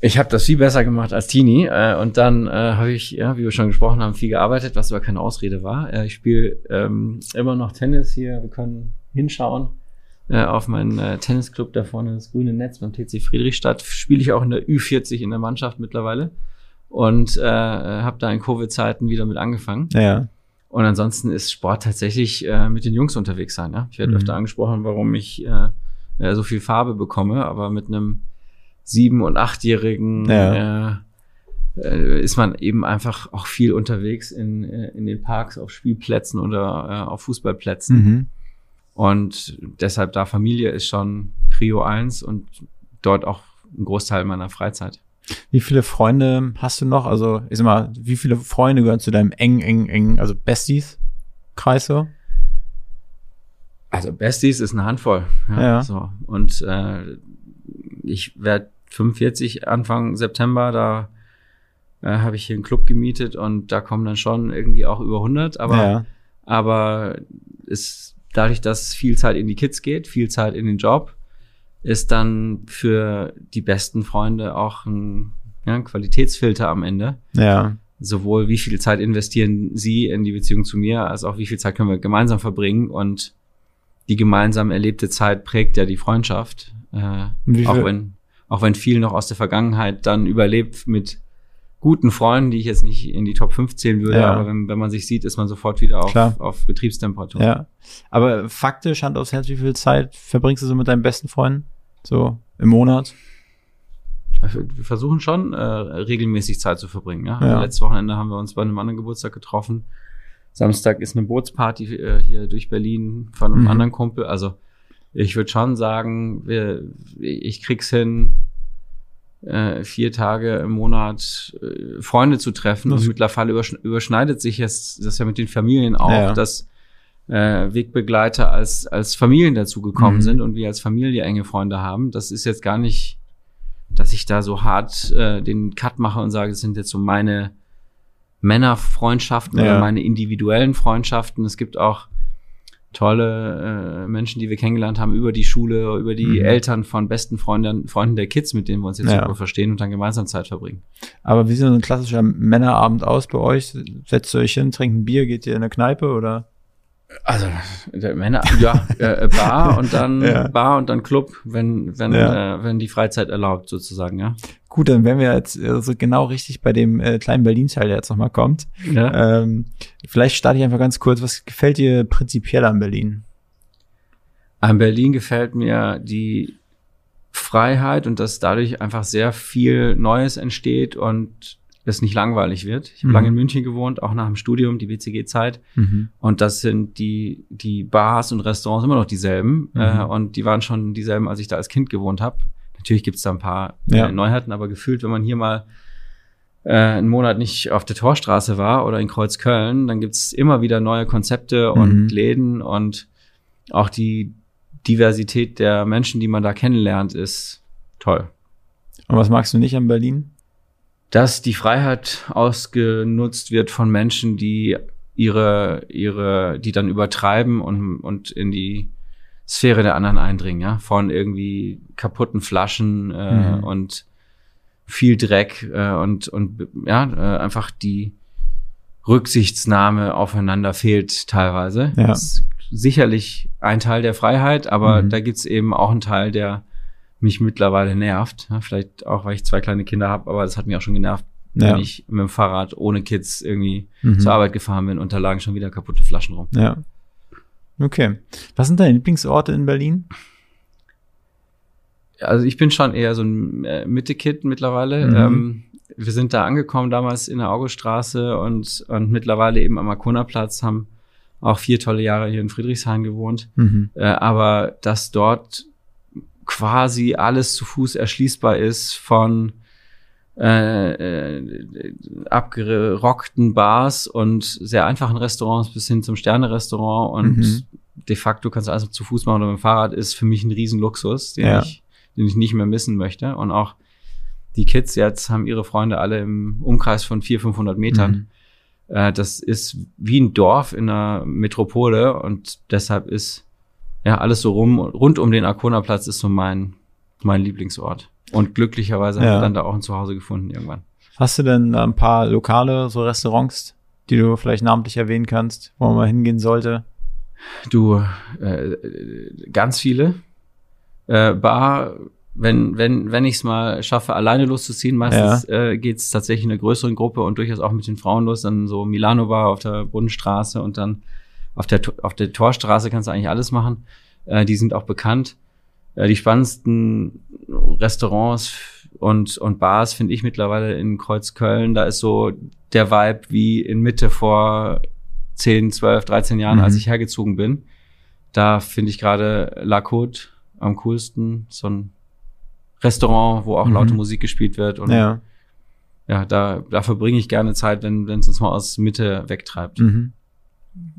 Ich habe das viel besser gemacht als Teenie äh, und dann äh, habe ich, ja, wie wir schon gesprochen haben, viel gearbeitet, was aber keine Ausrede war. Äh, ich spiele ähm, immer noch Tennis hier. Wir können hinschauen äh, auf meinen äh, Tennisclub da vorne, das grüne Netz beim TC Friedrichstadt. Spiele ich auch in der Ü40 in der Mannschaft mittlerweile und äh, habe da in Covid-Zeiten wieder mit angefangen. Ja. Und ansonsten ist Sport tatsächlich äh, mit den Jungs unterwegs sein. Ja? Ich werde Mhm. öfter angesprochen, warum ich äh, äh, so viel Farbe bekomme, aber mit einem sieben- und achtjährigen Ja. äh, äh, ist man eben einfach auch viel unterwegs in, äh, in den Parks, auf Spielplätzen oder äh, auf Fußballplätzen. Mhm. Und deshalb da Familie ist schon Prio eins und dort auch ein Großteil meiner Freizeit. Wie viele Freunde hast du noch? Also, ich sag mal, wie viele Freunde gehören zu deinem eng, eng, eng, also Besties Kreis so? Also Besties ist eine Handvoll. Ja. So. Und äh, ich werde 45 Anfang September, da äh, habe ich hier einen Club gemietet und da kommen dann schon irgendwie auch über 100. Aber, ja. aber ist dadurch, dass viel Zeit in die Kids geht, viel Zeit in den Job, ist dann für die besten Freunde auch ein, ja, ein Qualitätsfilter am Ende. Ja. Sowohl wie viel Zeit investieren sie in die Beziehung zu mir, als auch wie viel Zeit können wir gemeinsam verbringen und die gemeinsam erlebte Zeit prägt ja die Freundschaft. Äh, auch wenn, auch wenn viel noch aus der Vergangenheit dann überlebt mit guten Freunden, die ich jetzt nicht in die Top 5 zählen würde, Ja. aber wenn, wenn man sich sieht, ist man sofort wieder auf, auf Betriebstemperatur. Ja. Aber faktisch, Hand aufs Herz, wie viel Zeit verbringst du so mit deinen besten Freunden? So im Monat? Also, Wir versuchen schon, äh, regelmäßig Zeit zu verbringen. Ja? Ja. Letztes Wochenende haben wir uns bei einem anderen Geburtstag getroffen. Samstag ist eine Bootsparty äh, hier durch Berlin von einem Mhm. anderen Kumpel. Also ich würde schon sagen, wir, ich krieg's hin, äh, vier Tage im Monat äh, Freunde zu treffen. Das- Und mittlerweile überschn überschneidet sich jetzt das ja mit den Familien auch, Ja. dass äh, Wegbegleiter als, als Familien dazugekommen Mhm. sind und wir als Familie enge Freunde haben. Das ist jetzt gar nicht, dass ich da so hart äh, den Cut mache und sage, das sind jetzt so meine Männerfreundschaften Ja. oder meine individuellen Freundschaften. Es gibt auch tolle äh, Menschen, die wir kennengelernt haben über die Schule, über die Mhm. Eltern von besten Freunden, Freunden der Kids, mit denen wir uns jetzt Ja. super verstehen und dann gemeinsam Zeit verbringen. Aber wie sieht so ein klassischer Männerabend aus bei euch? Setzt ihr euch hin, trinkt ein Bier, geht ihr in eine Kneipe oder? Also Männer, ja, äh, Bar und dann *laughs* Ja. Bar und dann Club, wenn wenn Ja. äh, wenn die Freizeit erlaubt sozusagen, ja. Gut, dann wären wir jetzt äh, so genau richtig bei dem äh, kleinen Berlin-Teil, der jetzt nochmal kommt. ja. Ähm, vielleicht starte ich einfach ganz kurz. Was gefällt dir prinzipiell an Berlin? An Berlin gefällt mir die Freiheit und dass dadurch einfach sehr viel Neues entsteht und es nicht langweilig wird. Ich habe Mhm. lange in München gewohnt, auch nach dem Studium, die WCG-Zeit. Und das sind die, die Bars und Restaurants immer noch dieselben. Mhm. Äh, und die waren schon dieselben, als ich da als Kind gewohnt habe. Natürlich gibt's da ein paar Ja. äh, Neuheiten, aber gefühlt, wenn man hier mal äh, einen Monat nicht auf der Torstraße war oder in Kreuzköln, dann gibt's immer wieder neue Konzepte Mhm. und Läden und auch die Diversität der Menschen, die man da kennenlernt, ist toll. Und was magst du nicht an Berlin? dass die Freiheit ausgenutzt wird von Menschen, die ihre, ihre, die dann übertreiben und, und in die Sphäre der anderen eindringen, ja, von irgendwie kaputten Flaschen äh, Mhm. und viel Dreck äh, und, und ja, äh, einfach die Rücksichtsnahme aufeinander fehlt teilweise. Ja. Das ist sicherlich ein Teil der Freiheit, aber Mhm. da gibt's eben auch einen Teil, der mich mittlerweile nervt. Ja, vielleicht auch, weil ich zwei kleine Kinder habe, aber das hat mich auch schon genervt, Ja. wenn ich mit dem Fahrrad ohne Kids irgendwie Mhm. zur Arbeit gefahren bin und da lagen schon wieder kaputte Flaschen rum. Ja. Okay. Was sind deine Lieblingsorte in Berlin? Also ich bin schon eher so ein äh, Mitte-Kid mittlerweile. Mhm. Ähm, wir sind da angekommen damals in der Auguststraße und, und mittlerweile eben am Arkona-Platz, haben auch vier tolle Jahre hier in Friedrichshain gewohnt. Mhm. Äh, aber dass dort quasi alles zu Fuß erschließbar ist von äh, äh, abgerockten Bars und sehr einfachen Restaurants bis hin zum Sterne-Restaurant und Mhm. de facto kannst du alles zu Fuß machen oder mit dem Fahrrad, ist für mich ein Riesenluxus, den, Ja. ich, den ich nicht mehr missen möchte. Und auch die Kids jetzt haben ihre Freunde alle im Umkreis von 400, 500 Metern. Mhm. Äh, das ist wie ein Dorf in einer Metropole und deshalb ist ja alles so rum rund um den Arkona-Platz ist so mein mein Lieblingsort. Und glücklicherweise Ja. haben wir dann da auch ein Zuhause gefunden irgendwann. Hast du denn ein paar lokale so Restaurants, die du vielleicht namentlich erwähnen kannst, wo man mal hingehen sollte? Du, äh, ganz viele. Äh, Bar, wenn, wenn, wenn ich es mal schaffe, alleine loszuziehen, meistens äh, geht es tatsächlich in einer größeren Gruppe und durchaus auch mit den Frauen los, dann so Milano Bar auf der Bundesstraße und dann auf der, auf der Torstraße kannst du eigentlich alles machen. Äh, die sind auch bekannt. Äh, die spannendsten Restaurants und, und Bars finde ich mittlerweile in Kreuzköln. Da ist so der Vibe wie in Mitte vor 10, 12, 13 Jahren, Mhm. als ich hergezogen bin. Da finde ich gerade La Côte am coolsten. So ein Restaurant, wo auch Mhm. laute Musik gespielt wird. Und ja, Ja. da, da verbringe ich gerne Zeit, wenn wenn es uns mal aus Mitte wegtreibt. Mhm.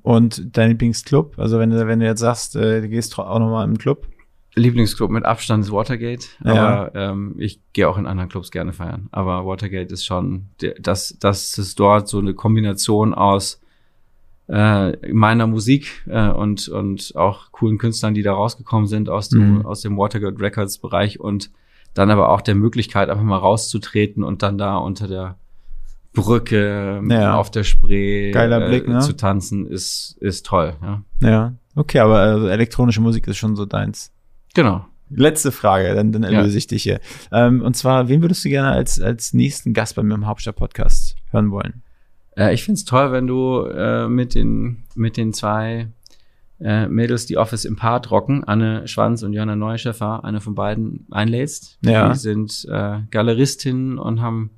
Und dein Lieblingsclub? Also wenn du, wenn du jetzt sagst, äh, du gehst auch nochmal im Club. Lieblingsclub mit Abstand ist Watergate, Ja. aber ähm, ich gehe auch in anderen Clubs gerne feiern. Aber Watergate ist schon, der- das, ist dort so eine Kombination aus äh, meiner Musik äh, und und auch coolen Künstlern, die da rausgekommen sind aus dem Mhm. aus dem Watergate Records Bereich und dann aber auch der Möglichkeit einfach mal rauszutreten und dann da unter der Brücke Ja. auf der Spree Geiler Blick, ne? zu tanzen ist ist toll, ja. Ja. Okay, aber also elektronische Musik ist schon so deins. Genau. Letzte Frage, dann, dann Ja. erlöse ich dich hier. Ähm, und zwar, wen würdest du gerne als, als nächsten Gast bei mir im Hauptstadt-Podcast hören wollen? Äh, ich find's toll, wenn du äh, mit den mit den zwei äh, Mädels, die Office im Part rocken, Anne Schwanz und Johanna Neuschäfer, eine von beiden einlädst. Ja. Die sind äh, Galeristinnen und haben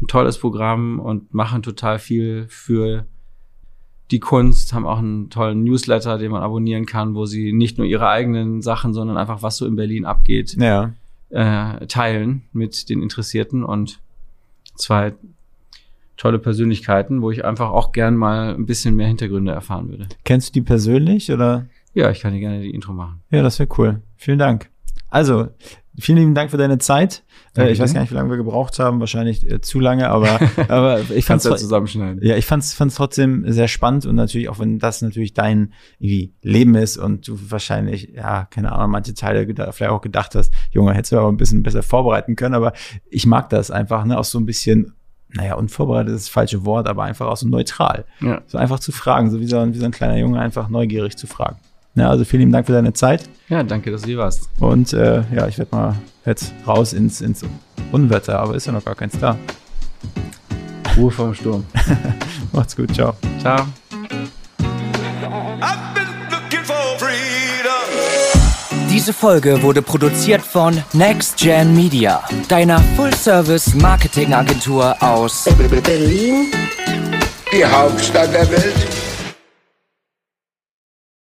ein tolles Programm und machen total viel für die Kunst, haben auch einen tollen Newsletter, den man abonnieren kann, wo sie nicht nur ihre eigenen Sachen, sondern einfach, was so in Berlin abgeht, Ja. äh, teilen mit den Interessierten und zwei tolle Persönlichkeiten, wo ich einfach auch gern mal ein bisschen mehr Hintergründe erfahren würde. Kennst du die persönlich oder? Ja, ich kann dir gerne die Intro machen. Ja, das wäre cool. Vielen Dank. Also, vielen lieben Dank für deine Zeit. Äh, ich weiß gar nicht, wie lange wir gebraucht haben, wahrscheinlich äh, zu lange, aber, *laughs* aber ich ja tro- zusammenschneiden. ja, ich fand's, fand's trotzdem sehr spannend und natürlich auch wenn das natürlich dein irgendwie Leben ist und du wahrscheinlich, ja, keine Ahnung, manche Teile vielleicht auch gedacht hast, Junge, hättest du aber ein bisschen besser vorbereiten können, aber ich mag das einfach, ne, auch so ein bisschen, naja, unvorbereitet ist das falsche Wort, aber einfach auch so neutral. Ja. So einfach zu fragen, so wie so ein, wie so ein kleiner Junge einfach neugierig zu fragen. Ja, also vielen lieben Dank für deine Zeit. ja, danke, dass du hier warst. Und äh, ja, ich werde mal jetzt raus ins, ins Unwetter, aber ist ja noch gar keins da. Ruhe vorm Sturm. *laughs* Macht's gut, ciao. Ciao. Diese Folge wurde produziert von Next Gen Media, deiner Full-Service-Marketing-Agentur aus Berlin, die Hauptstadt der Welt.